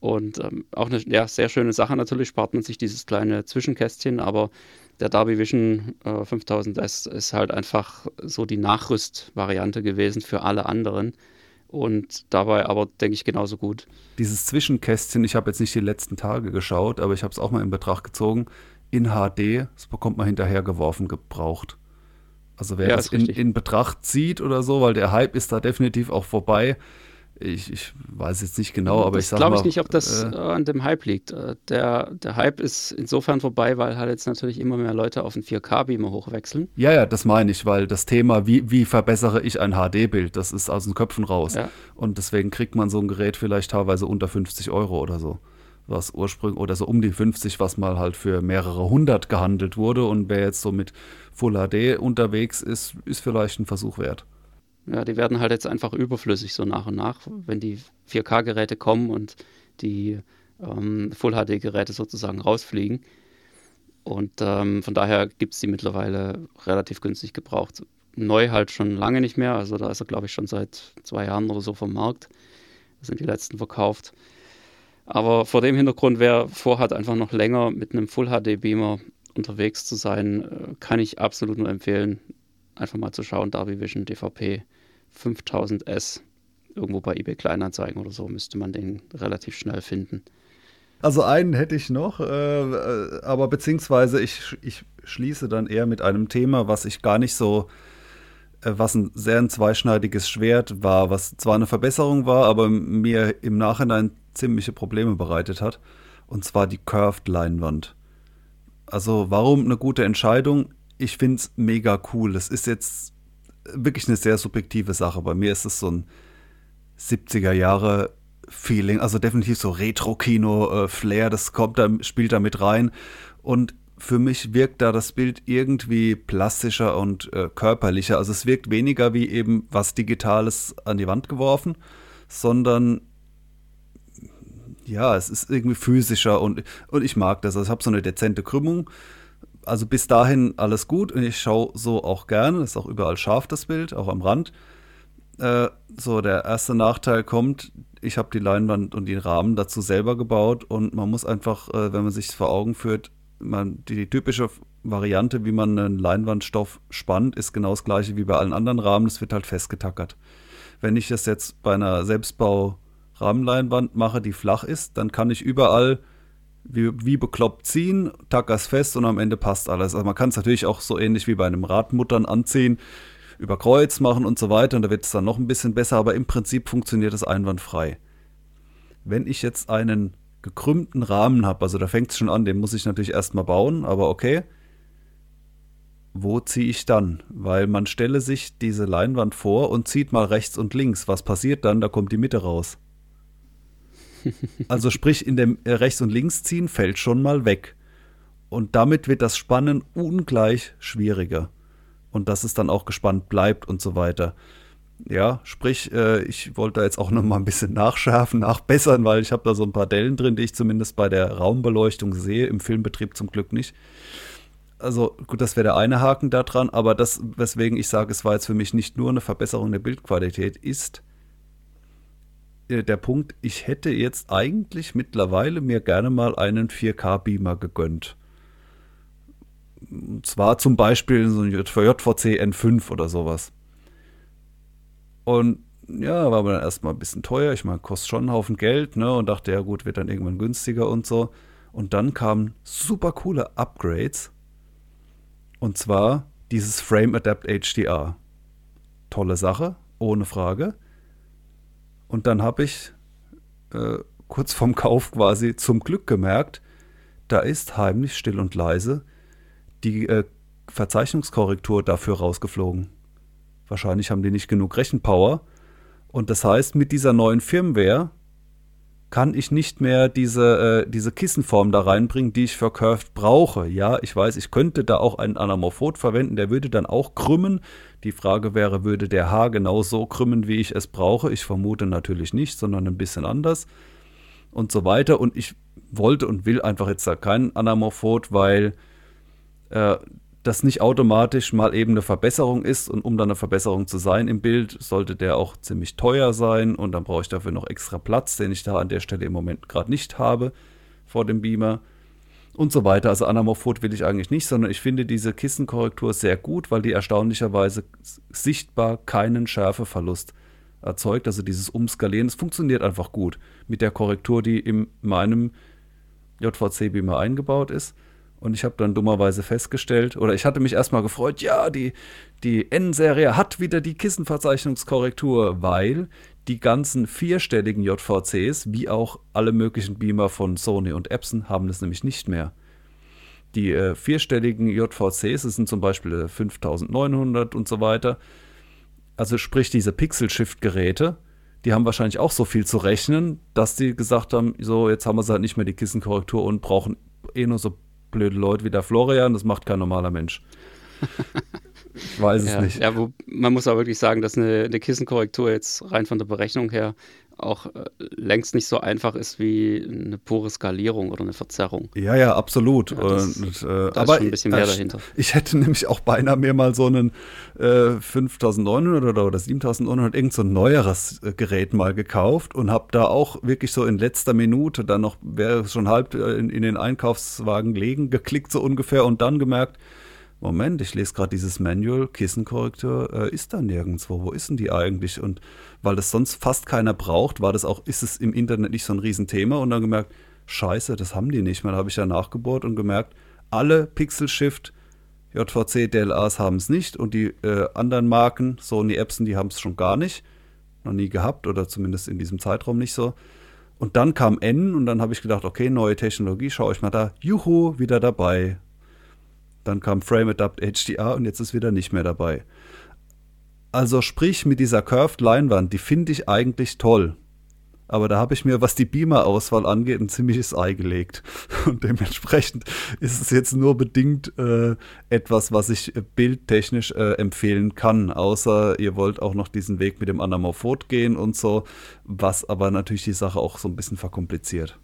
Und ähm, auch eine ja, sehr schöne Sache natürlich, spart man sich dieses kleine Zwischenkästchen, aber der Darby Vision äh, 5000S ist halt einfach so die Nachrüstvariante gewesen für alle anderen und dabei aber, denke ich, genauso gut. Dieses Zwischenkästchen, ich habe jetzt nicht die letzten Tage geschaut, aber ich habe es auch mal in Betracht gezogen, in HD, das bekommt man hinterher geworfen, gebraucht. Also wer ja, das in, in, Betracht zieht oder so, weil der Hype ist da definitiv auch vorbei, ich, ich weiß jetzt nicht genau, aber das ich sage glaube ich nicht, ob das äh, an dem Hype liegt. Äh, der, der Hype ist insofern vorbei, weil halt jetzt natürlich immer mehr Leute auf den 4K-Beamer hochwechseln. Ja, ja, das meine ich, weil das Thema, wie, wie verbessere ich ein HD-Bild, das ist aus den Köpfen raus. Ja. Und deswegen kriegt man so ein Gerät vielleicht teilweise unter 50 Euro oder so. Was ursprünglich, oder so um die 50, was mal halt für mehrere hundert gehandelt wurde. Und wer jetzt so mit Full HD unterwegs ist, ist vielleicht ein Versuch wert. Ja, die werden halt jetzt einfach überflüssig so nach und nach, wenn die 4K-Geräte kommen und die ähm, Full-HD-Geräte sozusagen rausfliegen. Und ähm, von daher gibt es die mittlerweile relativ günstig gebraucht. Neu halt schon lange nicht mehr, also da ist er, glaube ich, schon seit zwei Jahren oder so vom Markt. Da sind die letzten verkauft. Aber vor dem Hintergrund, wer vorhat, einfach noch länger mit einem Full-HD-Beamer unterwegs zu sein, äh, kann ich absolut nur empfehlen, einfach mal zu schauen, Darby Vision DVP 5000S. Irgendwo bei eBay Kleinanzeigen oder so müsste man den relativ schnell finden. Also einen hätte ich noch, äh, äh, aber beziehungsweise ich, ich schließe dann eher mit einem Thema, was ich gar nicht so, äh, was ein sehr ein zweischneidiges Schwert war, was zwar eine Verbesserung war, aber mir im Nachhinein ziemliche Probleme bereitet hat. Und zwar die Curved-Leinwand. Also warum eine gute Entscheidung? Ich finde es mega cool. Es ist jetzt wirklich eine sehr subjektive Sache. Bei mir ist es so ein 70er Jahre Feeling, also definitiv so Retro-Kino-Flair, das kommt da, spielt da mit rein. Und für mich wirkt da das Bild irgendwie plastischer und äh, körperlicher. Also es wirkt weniger wie eben was Digitales an die Wand geworfen, sondern ja, es ist irgendwie physischer und, und ich mag das. Also ich habe so eine dezente Krümmung also bis dahin alles gut und ich schaue so auch gerne. Ist auch überall scharf das Bild, auch am Rand. Äh, so, der erste Nachteil kommt, ich habe die Leinwand und den Rahmen dazu selber gebaut und man muss einfach, äh, wenn man sich vor Augen führt, man, die, die, typische Variante, wie man einen Leinwandstoff spannt, ist genau das gleiche wie bei allen anderen Rahmen. Es wird halt festgetackert. Wenn ich das jetzt bei einer Selbstbau-Rahmenleinwand mache, die flach ist, dann kann ich überall wie, wie bekloppt ziehen, tackers fest und am Ende passt alles. Also man kann es natürlich auch so ähnlich wie bei einem Radmuttern anziehen, über Kreuz machen und so weiter und da wird es dann noch ein bisschen besser, aber im Prinzip funktioniert es einwandfrei. Wenn ich jetzt einen gekrümmten Rahmen habe, also da fängt es schon an, den muss ich natürlich erstmal bauen, aber okay. Wo ziehe ich dann? Weil man stelle sich diese Leinwand vor und zieht mal rechts und links. Was passiert dann? Da kommt die Mitte raus. Also sprich, in dem äh, Rechts- und Linksziehen fällt schon mal weg. Und damit wird das Spannen ungleich schwieriger. Und dass es dann auch gespannt bleibt und so weiter. Ja, sprich, äh, ich wollte da jetzt auch noch mal ein bisschen nachschärfen, nachbessern, weil ich habe da so ein paar Dellen drin, die ich zumindest bei der Raumbeleuchtung sehe, im Filmbetrieb zum Glück nicht. Also gut, das wäre der eine Haken da dran, aber das, weswegen ich sage, es war jetzt für mich nicht nur eine Verbesserung der Bildqualität, ist, äh, der Punkt, ich hätte jetzt eigentlich mittlerweile mir gerne mal einen 4K-Beamer gegönnt. Und zwar zum Beispiel so ein JVC N5 oder sowas. Und ja, war mir dann erstmal ein bisschen teuer. Ich meine, kostet schon einen Haufen Geld, ne? Und dachte, ja gut, wird dann irgendwann günstiger und so. Und dann kamen super coole Upgrades. Und zwar dieses Frame Adapt HDR. Tolle Sache, ohne Frage. Und dann habe ich äh, kurz vorm Kauf quasi zum Glück gemerkt, da ist heimlich still und leise die äh, Verzeichnungskorrektur dafür rausgeflogen. Wahrscheinlich haben die nicht genug Rechenpower. Und das heißt, mit dieser neuen Firmware kann ich nicht mehr diese, äh, diese Kissenform da reinbringen, die ich für Curved brauche. Ja, ich weiß, ich könnte da auch einen Anamorphot verwenden, der würde dann auch krümmen. Die Frage wäre, würde der Haar genau so krümmen, wie ich es brauche? Ich vermute natürlich nicht, sondern ein bisschen anders und so weiter. Und ich wollte und will einfach jetzt da keinen Anamorphot, weil äh, das nicht automatisch mal eben eine Verbesserung ist und um dann eine Verbesserung zu sein im Bild, sollte der auch ziemlich teuer sein und dann brauche ich dafür noch extra Platz, den ich da an der Stelle im Moment gerade nicht habe vor dem Beamer und so weiter. Also Anamorphot will ich eigentlich nicht, sondern ich finde diese Kissenkorrektur sehr gut, weil die erstaunlicherweise sichtbar keinen Schärfeverlust erzeugt. Also dieses Umskalieren, es funktioniert einfach gut mit der Korrektur, die in meinem JVC-Beamer eingebaut ist. Und ich habe dann dummerweise festgestellt, oder ich hatte mich erstmal gefreut, ja, die, die N-Serie hat wieder die Kissenverzeichnungskorrektur, weil die ganzen vierstelligen JVCs, wie auch alle möglichen Beamer von Sony und Epson, haben es nämlich nicht mehr. Die äh, vierstelligen JVCs, das sind zum Beispiel 5900 und so weiter, also sprich diese Pixel-Shift-Geräte, die haben wahrscheinlich auch so viel zu rechnen, dass die gesagt haben, so, jetzt haben wir halt nicht mehr die Kissenkorrektur und brauchen eh nur so blöde Leute wie der Florian, das macht kein normaler Mensch. ich weiß ja, es nicht. Ja, wo, man muss aber wirklich sagen, dass eine, eine Kissenkorrektur jetzt rein von der Berechnung her auch äh, längst nicht so einfach ist wie eine pure Skalierung oder eine Verzerrung. Ja, ja, absolut. Ja, das, und, äh, da aber ist schon ein bisschen mehr ich, dahinter. Ich hätte nämlich auch beinahe mir mal so einen äh, 5900 oder, oder 7900 irgend so ein neueres äh, Gerät mal gekauft und habe da auch wirklich so in letzter Minute dann noch, wäre schon halb äh, in, in den Einkaufswagen legen, geklickt so ungefähr und dann gemerkt, Moment, ich lese gerade dieses Manual, Kissenkorrektur äh, ist da nirgendwo. Wo ist denn die eigentlich? Und weil das sonst fast keiner braucht, war das auch, ist es im Internet nicht so ein Riesenthema und dann gemerkt, scheiße, das haben die nicht mehr. Habe ich ja nachgebohrt und gemerkt, alle Pixel Shift JVC DLAs haben es nicht und die äh, anderen Marken, Sony Epson, die haben es schon gar nicht. Noch nie gehabt oder zumindest in diesem Zeitraum nicht so. Und dann kam N und dann habe ich gedacht, okay, neue Technologie, schaue ich mal da. Juhu, wieder dabei. Dann kam Frame Adapt HDR und jetzt ist wieder nicht mehr dabei. Also sprich mit dieser Curved Leinwand, die finde ich eigentlich toll. Aber da habe ich mir, was die Beamer-Auswahl angeht, ein ziemliches Ei gelegt. Und dementsprechend ist es jetzt nur bedingt äh, etwas, was ich äh, bildtechnisch äh, empfehlen kann. Außer ihr wollt auch noch diesen Weg mit dem Anamorphot gehen und so, was aber natürlich die Sache auch so ein bisschen verkompliziert.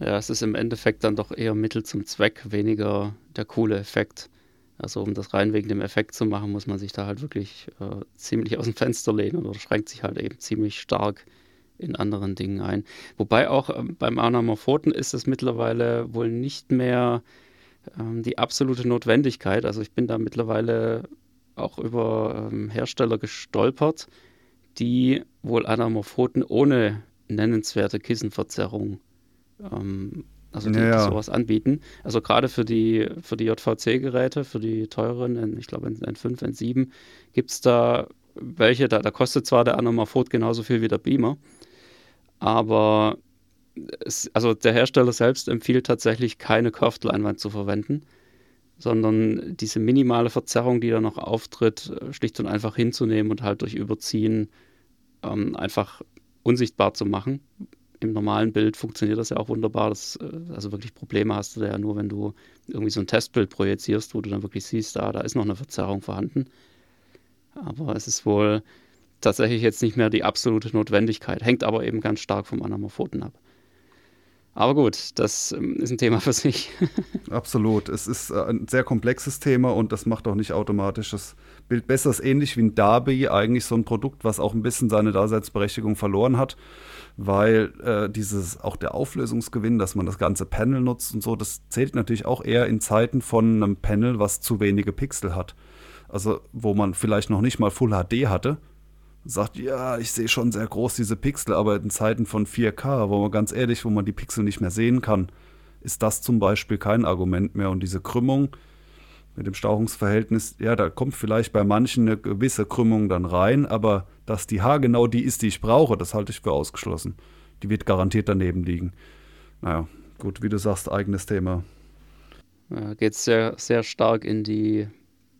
Ja, es ist im Endeffekt dann doch eher Mittel zum Zweck, weniger der coole Effekt. Also um das rein wegen dem Effekt zu machen, muss man sich da halt wirklich äh, ziemlich aus dem Fenster lehnen oder schränkt sich halt eben ziemlich stark in anderen Dingen ein. Wobei auch äh, beim Anamorphoten ist es mittlerweile wohl nicht mehr ähm, die absolute Notwendigkeit. Also ich bin da mittlerweile auch über ähm, Hersteller gestolpert, die wohl Anamorphoten ohne nennenswerte Kissenverzerrung ähm, also die, ja. die, sowas anbieten. Also gerade für die, für die JVC-Geräte, für die teuren, ich glaube N5, N7, gibt es da welche, da, da kostet zwar der Anamorphot genauso viel wie der Beamer, aber es, also der Hersteller selbst empfiehlt tatsächlich keine Curved-Leinwand zu verwenden, sondern diese minimale Verzerrung, die da noch auftritt, schlicht und einfach hinzunehmen und halt durch Überziehen ähm, einfach unsichtbar zu machen, im normalen Bild funktioniert das ja auch wunderbar. Das, äh, also wirklich Probleme hast du da ja nur, wenn du irgendwie so ein Testbild projizierst, wo du dann wirklich siehst, da, da ist noch eine Verzerrung vorhanden. Aber es ist wohl tatsächlich jetzt nicht mehr die absolute Notwendigkeit, hängt aber eben ganz stark vom Anamorphoten ab. Aber gut, das ähm, ist ein Thema für sich. Absolut. Es ist äh, ein sehr komplexes Thema und das macht auch nicht automatisch das Bild besser. Es ist ähnlich wie ein Darby, eigentlich so ein Produkt, was auch ein bisschen seine Daseinsberechtigung verloren hat weil äh, dieses auch der Auflösungsgewinn, dass man das ganze Panel nutzt und so, das zählt natürlich auch eher in Zeiten von einem Panel, was zu wenige Pixel hat. Also wo man vielleicht noch nicht mal Full HD hatte, sagt, ja, ich sehe schon sehr groß diese Pixel, aber in Zeiten von 4K, wo man ganz ehrlich, wo man die Pixel nicht mehr sehen kann, ist das zum Beispiel kein Argument mehr. Und diese Krümmung, mit dem Stauchungsverhältnis, ja, da kommt vielleicht bei manchen eine gewisse Krümmung dann rein, aber dass die H genau die ist, die ich brauche, das halte ich für ausgeschlossen. Die wird garantiert daneben liegen. Naja, gut, wie du sagst, eigenes Thema. Ja, geht sehr, sehr stark in die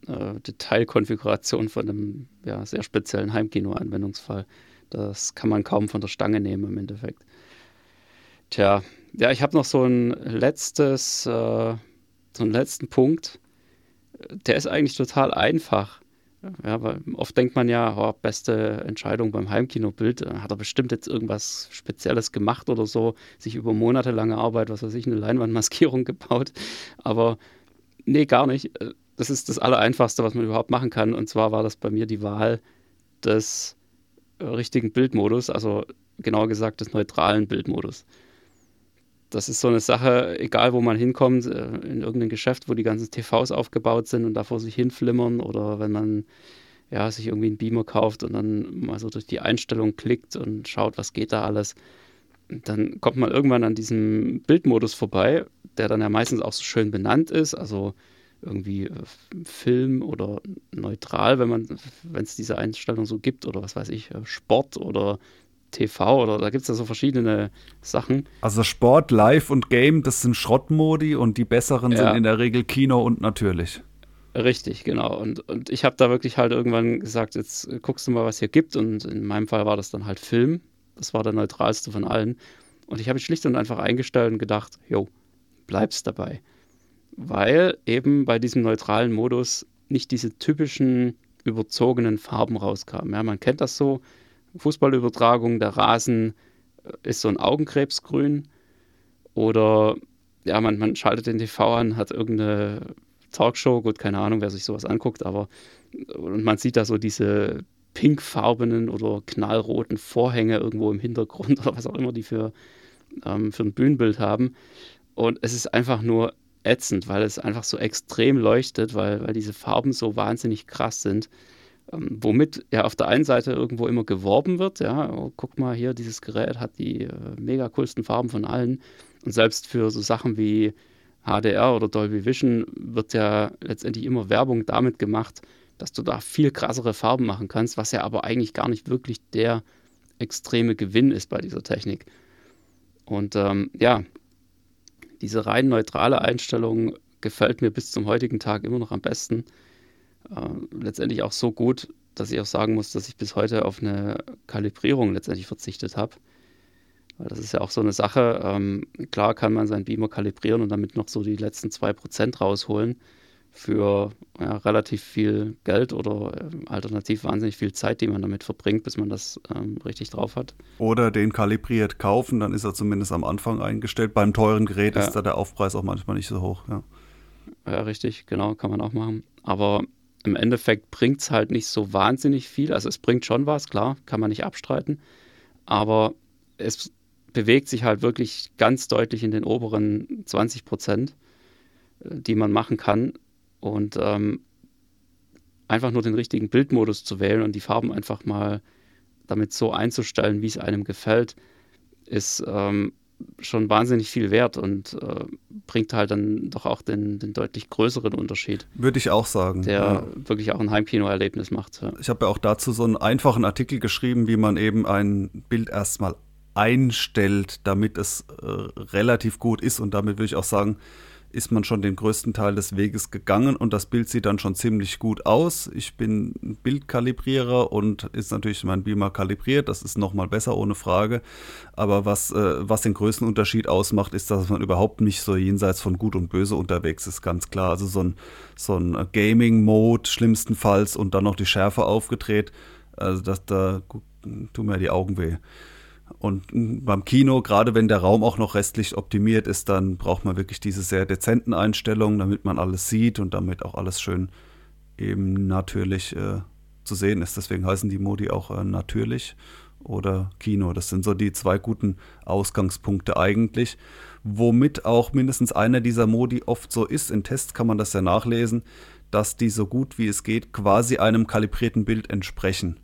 äh, Detailkonfiguration von einem ja, sehr speziellen Heimkino-Anwendungsfall. Das kann man kaum von der Stange nehmen im Endeffekt. Tja, ja, ich habe noch so ein letztes, äh, so einen letzten Punkt der ist eigentlich total einfach. Ja, weil oft denkt man ja, oh, beste Entscheidung beim Heimkinobild, äh, hat er bestimmt jetzt irgendwas Spezielles gemacht oder so, sich über monatelange Arbeit, was weiß ich, eine Leinwandmaskierung gebaut. Aber nee, gar nicht. Das ist das Allereinfachste, was man überhaupt machen kann. Und zwar war das bei mir die Wahl des äh, richtigen Bildmodus, also genauer gesagt des neutralen Bildmodus. Das ist so eine Sache, egal wo man hinkommt, äh, in irgendein Geschäft, wo die ganzen TVs aufgebaut sind und da vor sich hinflimmern oder wenn man ja, sich irgendwie einen Beamer kauft und dann mal so durch die Einstellung klickt und schaut, was geht da alles, dann kommt man irgendwann an diesem Bildmodus vorbei, der dann ja meistens auch so schön benannt ist, also irgendwie äh, Film oder neutral, wenn man, wenn es diese Einstellung so gibt oder was weiß ich, äh, Sport oder TV oder da gibt es ja so verschiedene Sachen. Also Sport, Live und Game, das sind Schrottmodi und die besseren ja. sind in der Regel Kino und natürlich. Richtig, genau. Und, und ich habe da wirklich halt irgendwann gesagt, jetzt guckst du mal, was hier gibt. Und in meinem Fall war das dann halt Film. Das war der neutralste von allen. Und ich habe schlicht und einfach eingestellt und gedacht, jo, bleibst dabei weil eben bei diesem neutralen Modus nicht diese typischen überzogenen Farben rauskamen. Ja, man kennt das so, Fußballübertragung, der Rasen äh, ist so ein Augenkrebsgrün oder ja, man, man schaltet den TV an, hat irgendeine Talkshow, gut, keine Ahnung, wer sich sowas anguckt, aber und man sieht da so diese pinkfarbenen oder knallroten Vorhänge irgendwo im Hintergrund oder was auch immer die für, ähm, für ein Bühnenbild haben. Und es ist einfach nur ätzend, weil es einfach so extrem leuchtet, weil, weil diese Farben so wahnsinnig krass sind. Ähm, womit ja auf der einen Seite irgendwo immer geworben wird, ja, oh, guck mal hier, dieses Gerät hat die äh, mega coolsten Farben von allen. Und selbst für so Sachen wie HDR oder Dolby Vision wird ja letztendlich immer Werbung damit gemacht, dass du da viel krassere Farben machen kannst, was ja aber eigentlich gar nicht wirklich der extreme Gewinn ist bei dieser Technik. Und ähm, ja, diese rein neutrale Einstellung gefällt mir bis zum heutigen Tag immer noch am besten. Äh, letztendlich auch so gut, dass ich auch sagen muss, dass ich bis heute auf eine Kalibrierung letztendlich verzichtet habe. Weil das ist ja auch so eine Sache. Ähm, klar kann man seinen Beamer kalibrieren und damit noch so die letzten 2% rausholen für ja, relativ viel Geld oder äh, alternativ wahnsinnig viel Zeit, die man damit verbringt, bis man das ähm, richtig drauf hat. Oder den kalibriert kaufen, dann ist er zumindest am Anfang eingestellt. Beim teuren Gerät ja. ist da der Aufpreis auch manchmal nicht so hoch. Ja. ja, richtig, genau, kann man auch machen. Aber im Endeffekt bringt es halt nicht so wahnsinnig viel. Also es bringt schon was, klar, kann man nicht abstreiten. Aber es bewegt sich halt wirklich ganz deutlich in den oberen 20 Prozent, äh, die man machen kann und ähm, einfach nur den richtigen Bildmodus zu wählen und die Farben einfach mal damit so einzustellen, wie es einem gefällt, ist ähm, schon wahnsinnig viel wert und äh, bringt halt dann doch auch den, den, deutlich größeren Unterschied. Würde ich auch sagen. Der ja. wirklich auch ein Heimkinoerlebnis macht. Ja. Ich habe ja auch dazu so einen einfachen Artikel geschrieben, wie man eben ein Bild erstmal einstellt, damit es äh, relativ gut ist. Und damit würde ich auch sagen, ist man schon den größten Teil des Weges gegangen und das Bild sieht dann schon ziemlich gut aus. Ich bin Bildkalibrierer und ist natürlich mein Beamer kalibriert, das ist nochmal besser, ohne Frage. Aber was, äh, was den größten Unterschied ausmacht, ist, dass man überhaupt nicht so jenseits von Gut und Böse unterwegs ist, ganz klar. Also so ein, so ein Gaming-Mode schlimmstenfalls und dann noch die Schärfe aufgedreht, also das, da tun mir die Augen weh. Und beim Kino, gerade wenn der Raum auch noch restlich optimiert ist, dann braucht man wirklich diese sehr dezenten Einstellungen, damit man alles sieht und damit auch alles schön eben natürlich äh, zu sehen ist. Deswegen heißen die Modi auch äh, natürlich oder Kino. Das sind so die zwei guten Ausgangspunkte eigentlich. Womit auch mindestens einer dieser Modi oft so ist, in Tests kann man das ja nachlesen, dass die so gut wie es geht quasi einem kalibrierten Bild entsprechen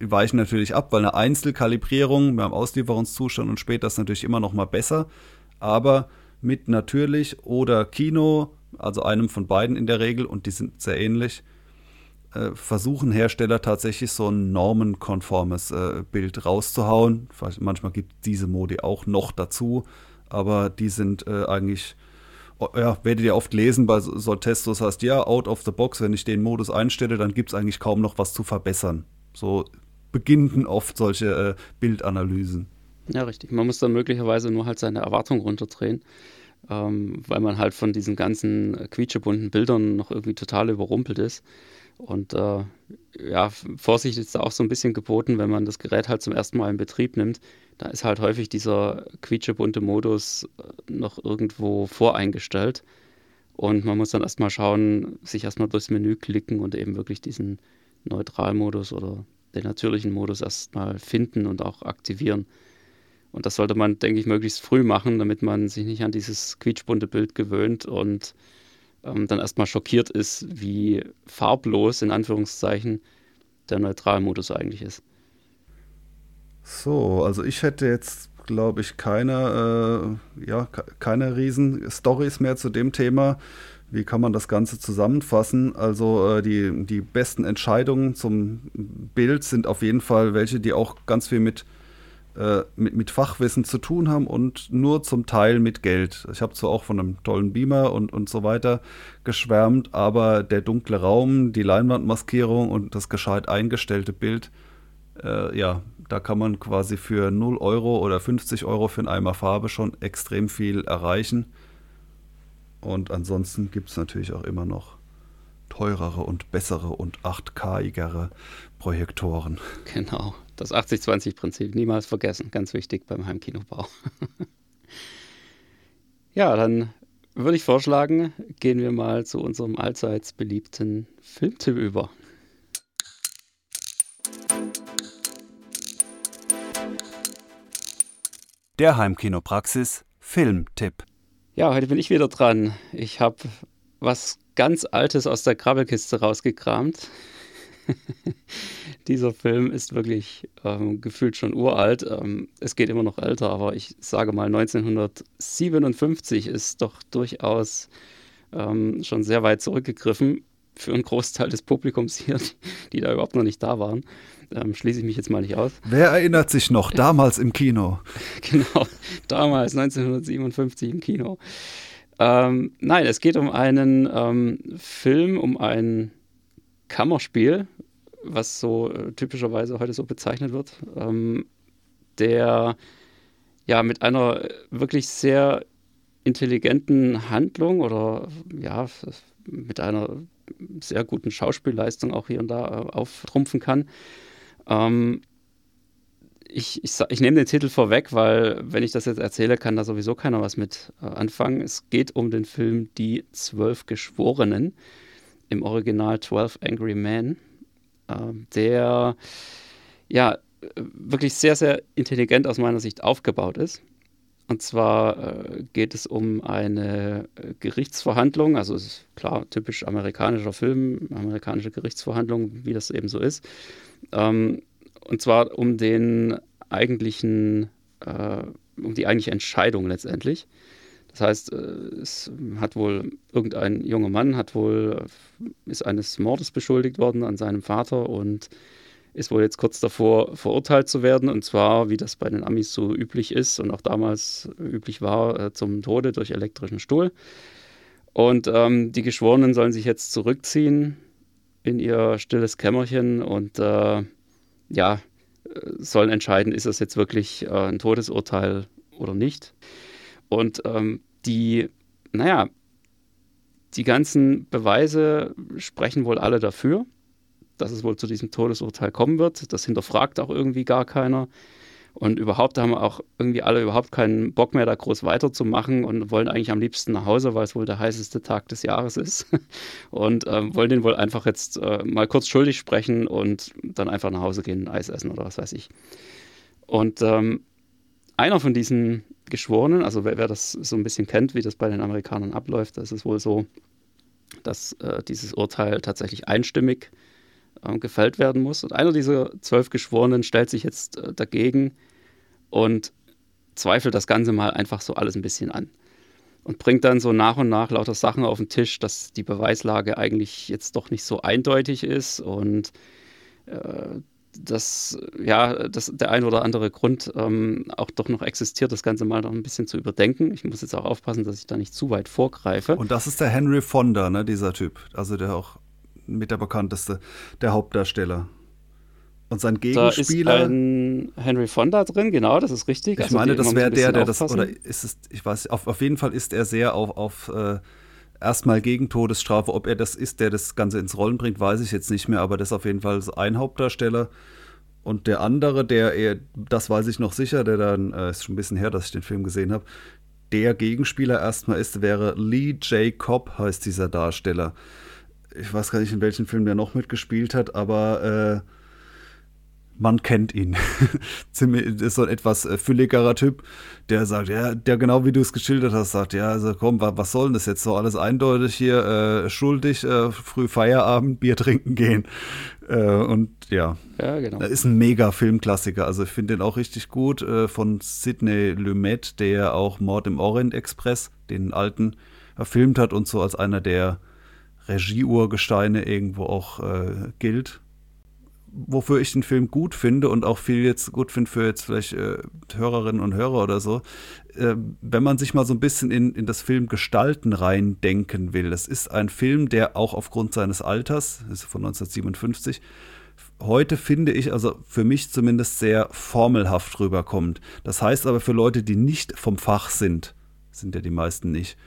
weichen natürlich ab, weil eine Einzelkalibrierung beim Auslieferungszustand und später ist natürlich immer noch mal besser. Aber mit natürlich oder Kino, also einem von beiden in der Regel, und die sind sehr ähnlich, äh, versuchen Hersteller tatsächlich so ein normenkonformes äh, Bild rauszuhauen. Manchmal gibt es diese Modi auch noch dazu, aber die sind äh, eigentlich ja, werdet ihr oft lesen bei so Tests, das heißt, ja, out of the box, wenn ich den Modus einstelle, dann gibt es eigentlich kaum noch was zu verbessern. So beginnen oft solche äh, Bildanalysen. Ja, richtig. Man muss dann möglicherweise nur halt seine Erwartungen runterdrehen, ähm, weil man halt von diesen ganzen quietschebunten Bildern noch irgendwie total überrumpelt ist. Und äh, ja, Vorsicht ist da auch so ein bisschen geboten, wenn man das Gerät halt zum ersten Mal in Betrieb nimmt. Da ist halt häufig dieser quietschebunte Modus äh, noch irgendwo voreingestellt. Und man muss dann erstmal schauen, sich erstmal durchs Menü klicken und eben wirklich diesen Neutralmodus oder den natürlichen Modus erstmal finden und auch aktivieren. Und das sollte man, denke ich, möglichst früh machen, damit man sich nicht an dieses quietschbunte Bild gewöhnt und ähm, dann erstmal schockiert ist, wie farblos in Anführungszeichen der Neutralmodus eigentlich ist. So, also ich hätte jetzt, glaube ich, keine, äh, ja, keine riesen Stories mehr zu dem Thema. Wie kann man das Ganze zusammenfassen? Also äh, die, die besten Entscheidungen zum Bild sind auf jeden Fall welche, die auch ganz viel mit, äh, mit, mit Fachwissen zu tun haben und nur zum Teil mit Geld. Ich habe zwar auch von einem tollen Beamer und, und so weiter geschwärmt, aber der dunkle Raum, die Leinwandmaskierung und das gescheit eingestellte Bild, äh, ja, da kann man quasi für 0 Euro oder 50 Euro für einen Eimer Farbe schon extrem viel erreichen. Und ansonsten gibt es natürlich auch immer noch teurere und bessere und 8K-igere Projektoren. Genau, das 80-20-Prinzip niemals vergessen, ganz wichtig beim Heimkinobau. ja, dann würde ich vorschlagen, gehen wir mal zu unserem allseits beliebten Filmtipp über. Der Heimkinopraxis Filmtipp. Ja, heute bin ich wieder dran. Ich habe was ganz Altes aus der Krabbelkiste rausgekramt. Dieser Film ist wirklich ähm, gefühlt schon uralt. Ähm, es geht immer noch älter, aber ich sage mal 1957 ist doch durchaus ähm, schon sehr weit zurückgegriffen für einen Großteil des Publikums hier, die, da überhaupt noch nicht da waren ähm, schließe ich mich jetzt mal nicht aus. Wer erinnert sich noch, damals im Kino? genau, damals, 1957 im Kino. Ähm, nein, es geht um einen ähm, Film, um ein Kammerspiel, was so äh, typischerweise heute so bezeichnet wird, ähm, der ja mit einer wirklich sehr intelligenten Handlung oder ja, mit einer sehr guten Schauspielleistung auch hier und da äh, auftrumpfen kann. Ähm, ich, ich, ich, nehme den Titel vorweg, weil wenn ich das jetzt erzähle, kann da sowieso keiner was mit äh, anfangen. Es geht um den Film Die Zwölf Geschworenen, im Original 12 Angry Men, äh, der ja wirklich sehr, sehr intelligent aus meiner Sicht aufgebaut ist. Und zwar äh, geht es um eine äh, Gerichtsverhandlung, also es ist klar typisch amerikanischer Film, amerikanische Gerichtsverhandlung, wie das eben so ist. Ähm, und zwar um den eigentlichen, äh, um die eigentliche Entscheidung letztendlich. Das heißt, äh, es hat wohl irgendein junger Mann hat wohl ist eines Mordes beschuldigt worden an seinem Vater und ist wohl jetzt kurz davor verurteilt zu werden und zwar wie das bei den Amis so üblich ist und auch damals üblich war äh, zum Tode durch elektrischen Stuhl. Und ähm, die Geschworenen sollen sich jetzt zurückziehen in ihr stilles Kämmerchen und äh, ja, sollen entscheiden, ist das jetzt wirklich äh, ein Todesurteil oder nicht. Und ähm, die, naja, die ganzen Beweise sprechen wohl alle dafür, dass es wohl zu diesem Todesurteil kommen wird. Das hinterfragt auch irgendwie gar keiner. Und überhaupt haben wir auch irgendwie alle überhaupt keinen Bock mehr, da groß weiterzumachen und wollen eigentlich am liebsten nach Hause, weil es wohl der heißeste Tag des Jahres ist. Und ähm, wollen den wohl einfach jetzt äh, mal kurz schuldig sprechen und dann einfach nach Hause gehen, Eis essen oder was weiß ich. Und ähm, einer von diesen Geschworenen, also wer, wer, das so ein bisschen kennt, wie das bei den Amerikanern abläuft, das ist wohl so, dass äh, dieses Urteil tatsächlich einstimmig äh, gefällt werden muss. Und einer dieser zwölf Geschworenen stellt sich jetzt äh, dagegen und zweifelt das Ganze mal einfach so alles ein bisschen an. Und bringt dann so nach und nach lauter Sachen auf den Tisch, dass die Beweislage eigentlich jetzt doch nicht so eindeutig ist und äh, dass ja, dass der ein oder andere Grund ähm, auch doch noch existiert, das Ganze mal noch ein bisschen zu überdenken. Ich muss jetzt auch aufpassen, dass ich da nicht zu weit vorgreife. Und das ist der Henry Fonda, ne, dieser Typ. Also der auch mit der bekannteste, der Hauptdarsteller. Und sein Gegenspieler. Da ist ein Henry Fonda drin, genau, das ist richtig. Ich also meine, das wäre der, der das, oder ist es, ich weiß, auf, auf jeden Fall ist er sehr auf, auf äh, erstmal gegen Todesstrafe. Ob er das ist, der das Ganze ins Rollen bringt, weiß ich jetzt nicht mehr, aber das ist auf jeden Fall ein Hauptdarsteller. Und der andere, der eher, das weiß ich noch sicher, der dann, äh, ist schon ein bisschen her, dass ich den Film gesehen habe, der Gegenspieler erstmal ist, wäre Lee J. Cobb, heißt dieser Darsteller. Ich weiß gar nicht, in welchem Film der noch mitgespielt hat, aber äh, man kennt ihn. Ziemlich, ist so ein etwas äh, fülligerer Typ, der sagt, ja, der genau wie du es geschildert hast, sagt, ja, also komm, was soll denn das jetzt so alles eindeutig hier, äh, schuldig, äh, früh Feierabend, Bier trinken gehen. Äh, und ja, ja genau. ist ein mega Filmklassiker. Also ich finde den auch richtig gut äh, von Sidney Lumet, der auch Mord im Orient Express, den alten, verfilmt hat und so als einer der Regieurgesteine irgendwo auch äh, gilt wofür ich den Film gut finde und auch viel jetzt gut finde für jetzt vielleicht äh, Hörerinnen und Hörer oder so, äh, wenn man sich mal so ein bisschen in, in das Film Gestalten reindenken will. Es ist ein Film, der auch aufgrund seines Alters, ist von 1957, heute finde ich, also für mich zumindest sehr formelhaft rüberkommt. Das heißt aber für Leute, die nicht vom Fach sind, sind ja die meisten nicht,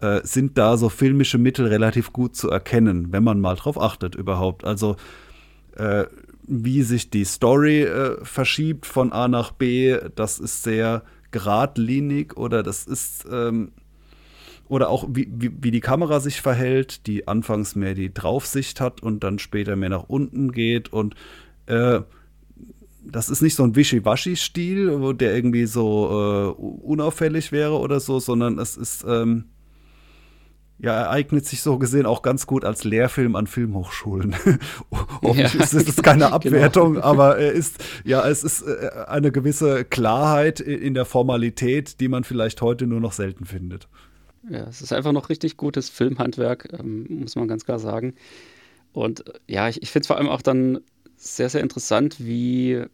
äh, sind da so filmische Mittel relativ gut zu erkennen, wenn man mal drauf achtet überhaupt. Also äh, wie sich die Story äh, verschiebt von A nach B, das ist sehr geradlinig oder das ist ähm, oder auch wie, wie, wie, die Kamera sich verhält, die anfangs mehr die Draufsicht hat und dann später mehr nach unten geht und äh, das ist nicht so ein Wischiwaschi-Stil, der irgendwie so äh, unauffällig wäre oder so, sondern es ist ähm, ja, er eignet sich so gesehen auch ganz gut als Lehrfilm an Filmhochschulen. Hoffentlich ja. ist es keine genau. Abwertung, genau. aber er ist, ja, es ist äh, eine gewisse Klarheit in der Formalität, die man vielleicht heute nur noch selten findet. Ja, es ist einfach noch richtig gutes Filmhandwerk, ähm, muss man ganz klar sagen. Und äh, ja, ich, ich finde es vor allem auch dann sehr, sehr interessant, wie,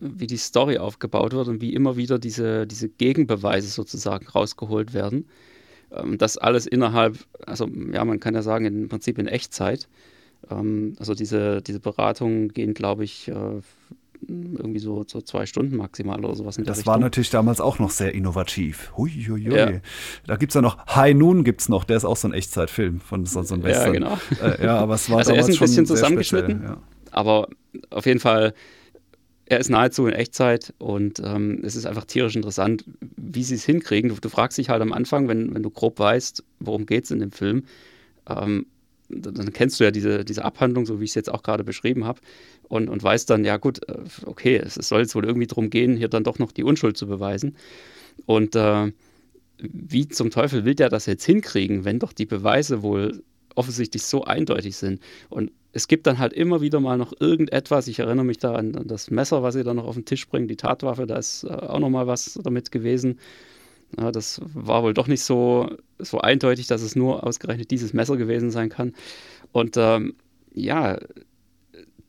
wie die Story aufgebaut wird und wie immer wieder diese, diese Gegenbeweise sozusagen rausgeholt werden. Ähm, das alles innerhalb, also ja, man kann ja sagen, im Prinzip in Echtzeit. Ähm, also diese, diese Beratungen gehen, glaube ich, äh, irgendwie so, so zwei Stunden maximal oder sowas. das war natürlich damals auch noch sehr innovativ. Huiuiui. Ja. Da gibt es ja noch High Noon gibt es noch, der ist auch so ein Echtzeitfilm von so, so einem Western. Ja, genau. Äh, ja, aber es war also damals er ist ein bisschen zusammengeschnitten, ja. aber auf jeden Fall er ist nahezu in Echtzeit und ähm, es ist einfach tierisch interessant, wie sie es hinkriegen. Du, du, fragst dich halt am Anfang, wenn, wenn du grob weißt, worum geht es in dem Film, ähm, dann kennst du ja diese, diese Abhandlung, so wie ich es jetzt auch gerade beschrieben habe, und, und weißt dann, ja gut, äh, okay, es, es, soll jetzt wohl irgendwie darum gehen, hier dann doch noch die Unschuld zu beweisen. Und äh, wie zum Teufel will der das jetzt hinkriegen, wenn doch die Beweise wohl offensichtlich so eindeutig sind? Und es gibt dann halt immer wieder mal noch irgendetwas. Ich erinnere mich da an, an das Messer, was sie dann noch auf den Tisch bringen, die Tatwaffe, da ist äh, auch noch mal was damit gewesen. Ja, das war wohl doch nicht so, so eindeutig, dass es nur ausgerechnet dieses Messer gewesen sein kann. Und ähm, ja,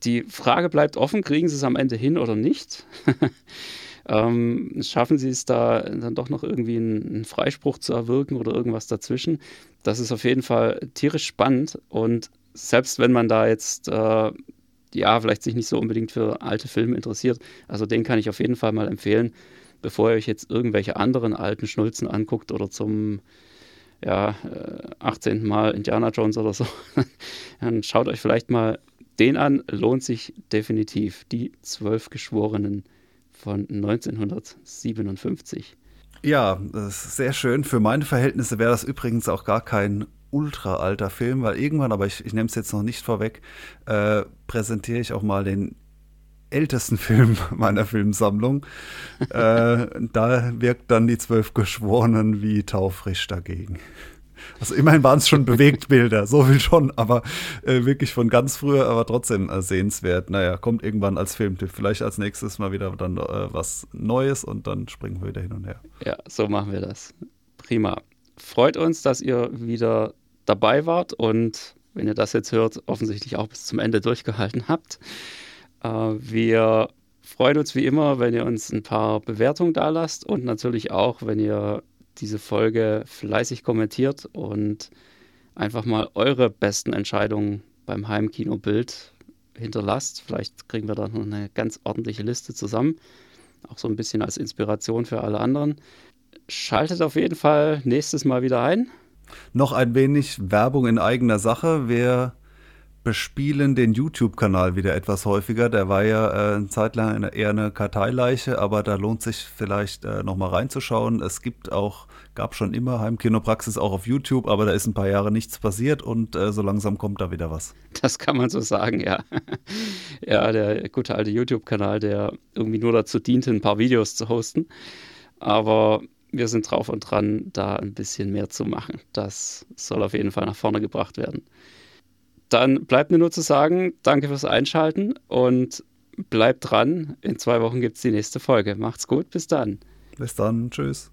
die Frage bleibt offen, kriegen sie es am Ende hin oder nicht? ähm, schaffen sie es da dann doch noch irgendwie einen, einen Freispruch zu erwirken oder irgendwas dazwischen? Das ist auf jeden Fall tierisch spannend und selbst wenn man da jetzt äh, ja vielleicht sich nicht so unbedingt für alte Filme interessiert, also den kann ich auf jeden Fall mal empfehlen, bevor ihr euch jetzt irgendwelche anderen alten Schnulzen anguckt oder zum ja, 18. Äh, mal Indiana Jones oder so, dann schaut euch vielleicht mal den an, lohnt sich definitiv. Die Zwölf Geschworenen von 1957. Ja, das ist sehr schön. Für meine Verhältnisse wäre das übrigens auch gar kein ultra alter Film, weil irgendwann, aber ich, ich nehme es jetzt noch nicht vorweg, äh, präsentiere ich auch mal den ältesten Film meiner Filmsammlung. äh, da wirkt dann die zwölf Geschworenen wie taufrisch dagegen. Also immerhin waren es schon Bewegtbilder, so viel schon, aber äh, wirklich von ganz früher, aber trotzdem äh, sehenswert. Naja, kommt irgendwann als Filmtipp. Vielleicht als nächstes mal wieder dann äh, was Neues und dann springen wir wieder hin und her. Ja, so machen wir das. Prima. Freut uns, dass ihr wieder dabei wart und wenn ihr das jetzt hört, offensichtlich auch bis zum Ende durchgehalten habt. Äh, wir freuen uns wie immer, wenn ihr uns ein paar Bewertungen da lasst und natürlich auch, wenn ihr diese Folge fleißig kommentiert und einfach mal eure besten Entscheidungen beim Heimkinobild hinterlasst. Vielleicht kriegen wir da noch eine ganz ordentliche Liste zusammen. Auch so ein bisschen als Inspiration für alle anderen. Schaltet auf jeden Fall nächstes Mal wieder ein. Noch ein wenig Werbung in eigener Sache. Wer bespielen den YouTube-Kanal wieder etwas häufiger. Der war ja äh, eine Zeit lang eher eine Karteileiche, aber da lohnt sich vielleicht äh, nochmal reinzuschauen. Es gibt auch, gab schon immer Heimkinopraxis auch auf YouTube, aber da ist ein paar Jahre nichts passiert und äh, so langsam kommt da wieder was. Das kann man so sagen, ja. ja, der gute alte YouTube-Kanal, der irgendwie nur dazu diente, ein paar Videos zu hosten. Aber wir sind drauf und dran, da ein bisschen mehr zu machen. Das soll auf jeden Fall nach vorne gebracht werden. Dann bleibt mir nur zu sagen, danke fürs Einschalten und bleibt dran. In zwei Wochen gibt es die nächste Folge. Macht's gut, bis dann. Bis dann, tschüss.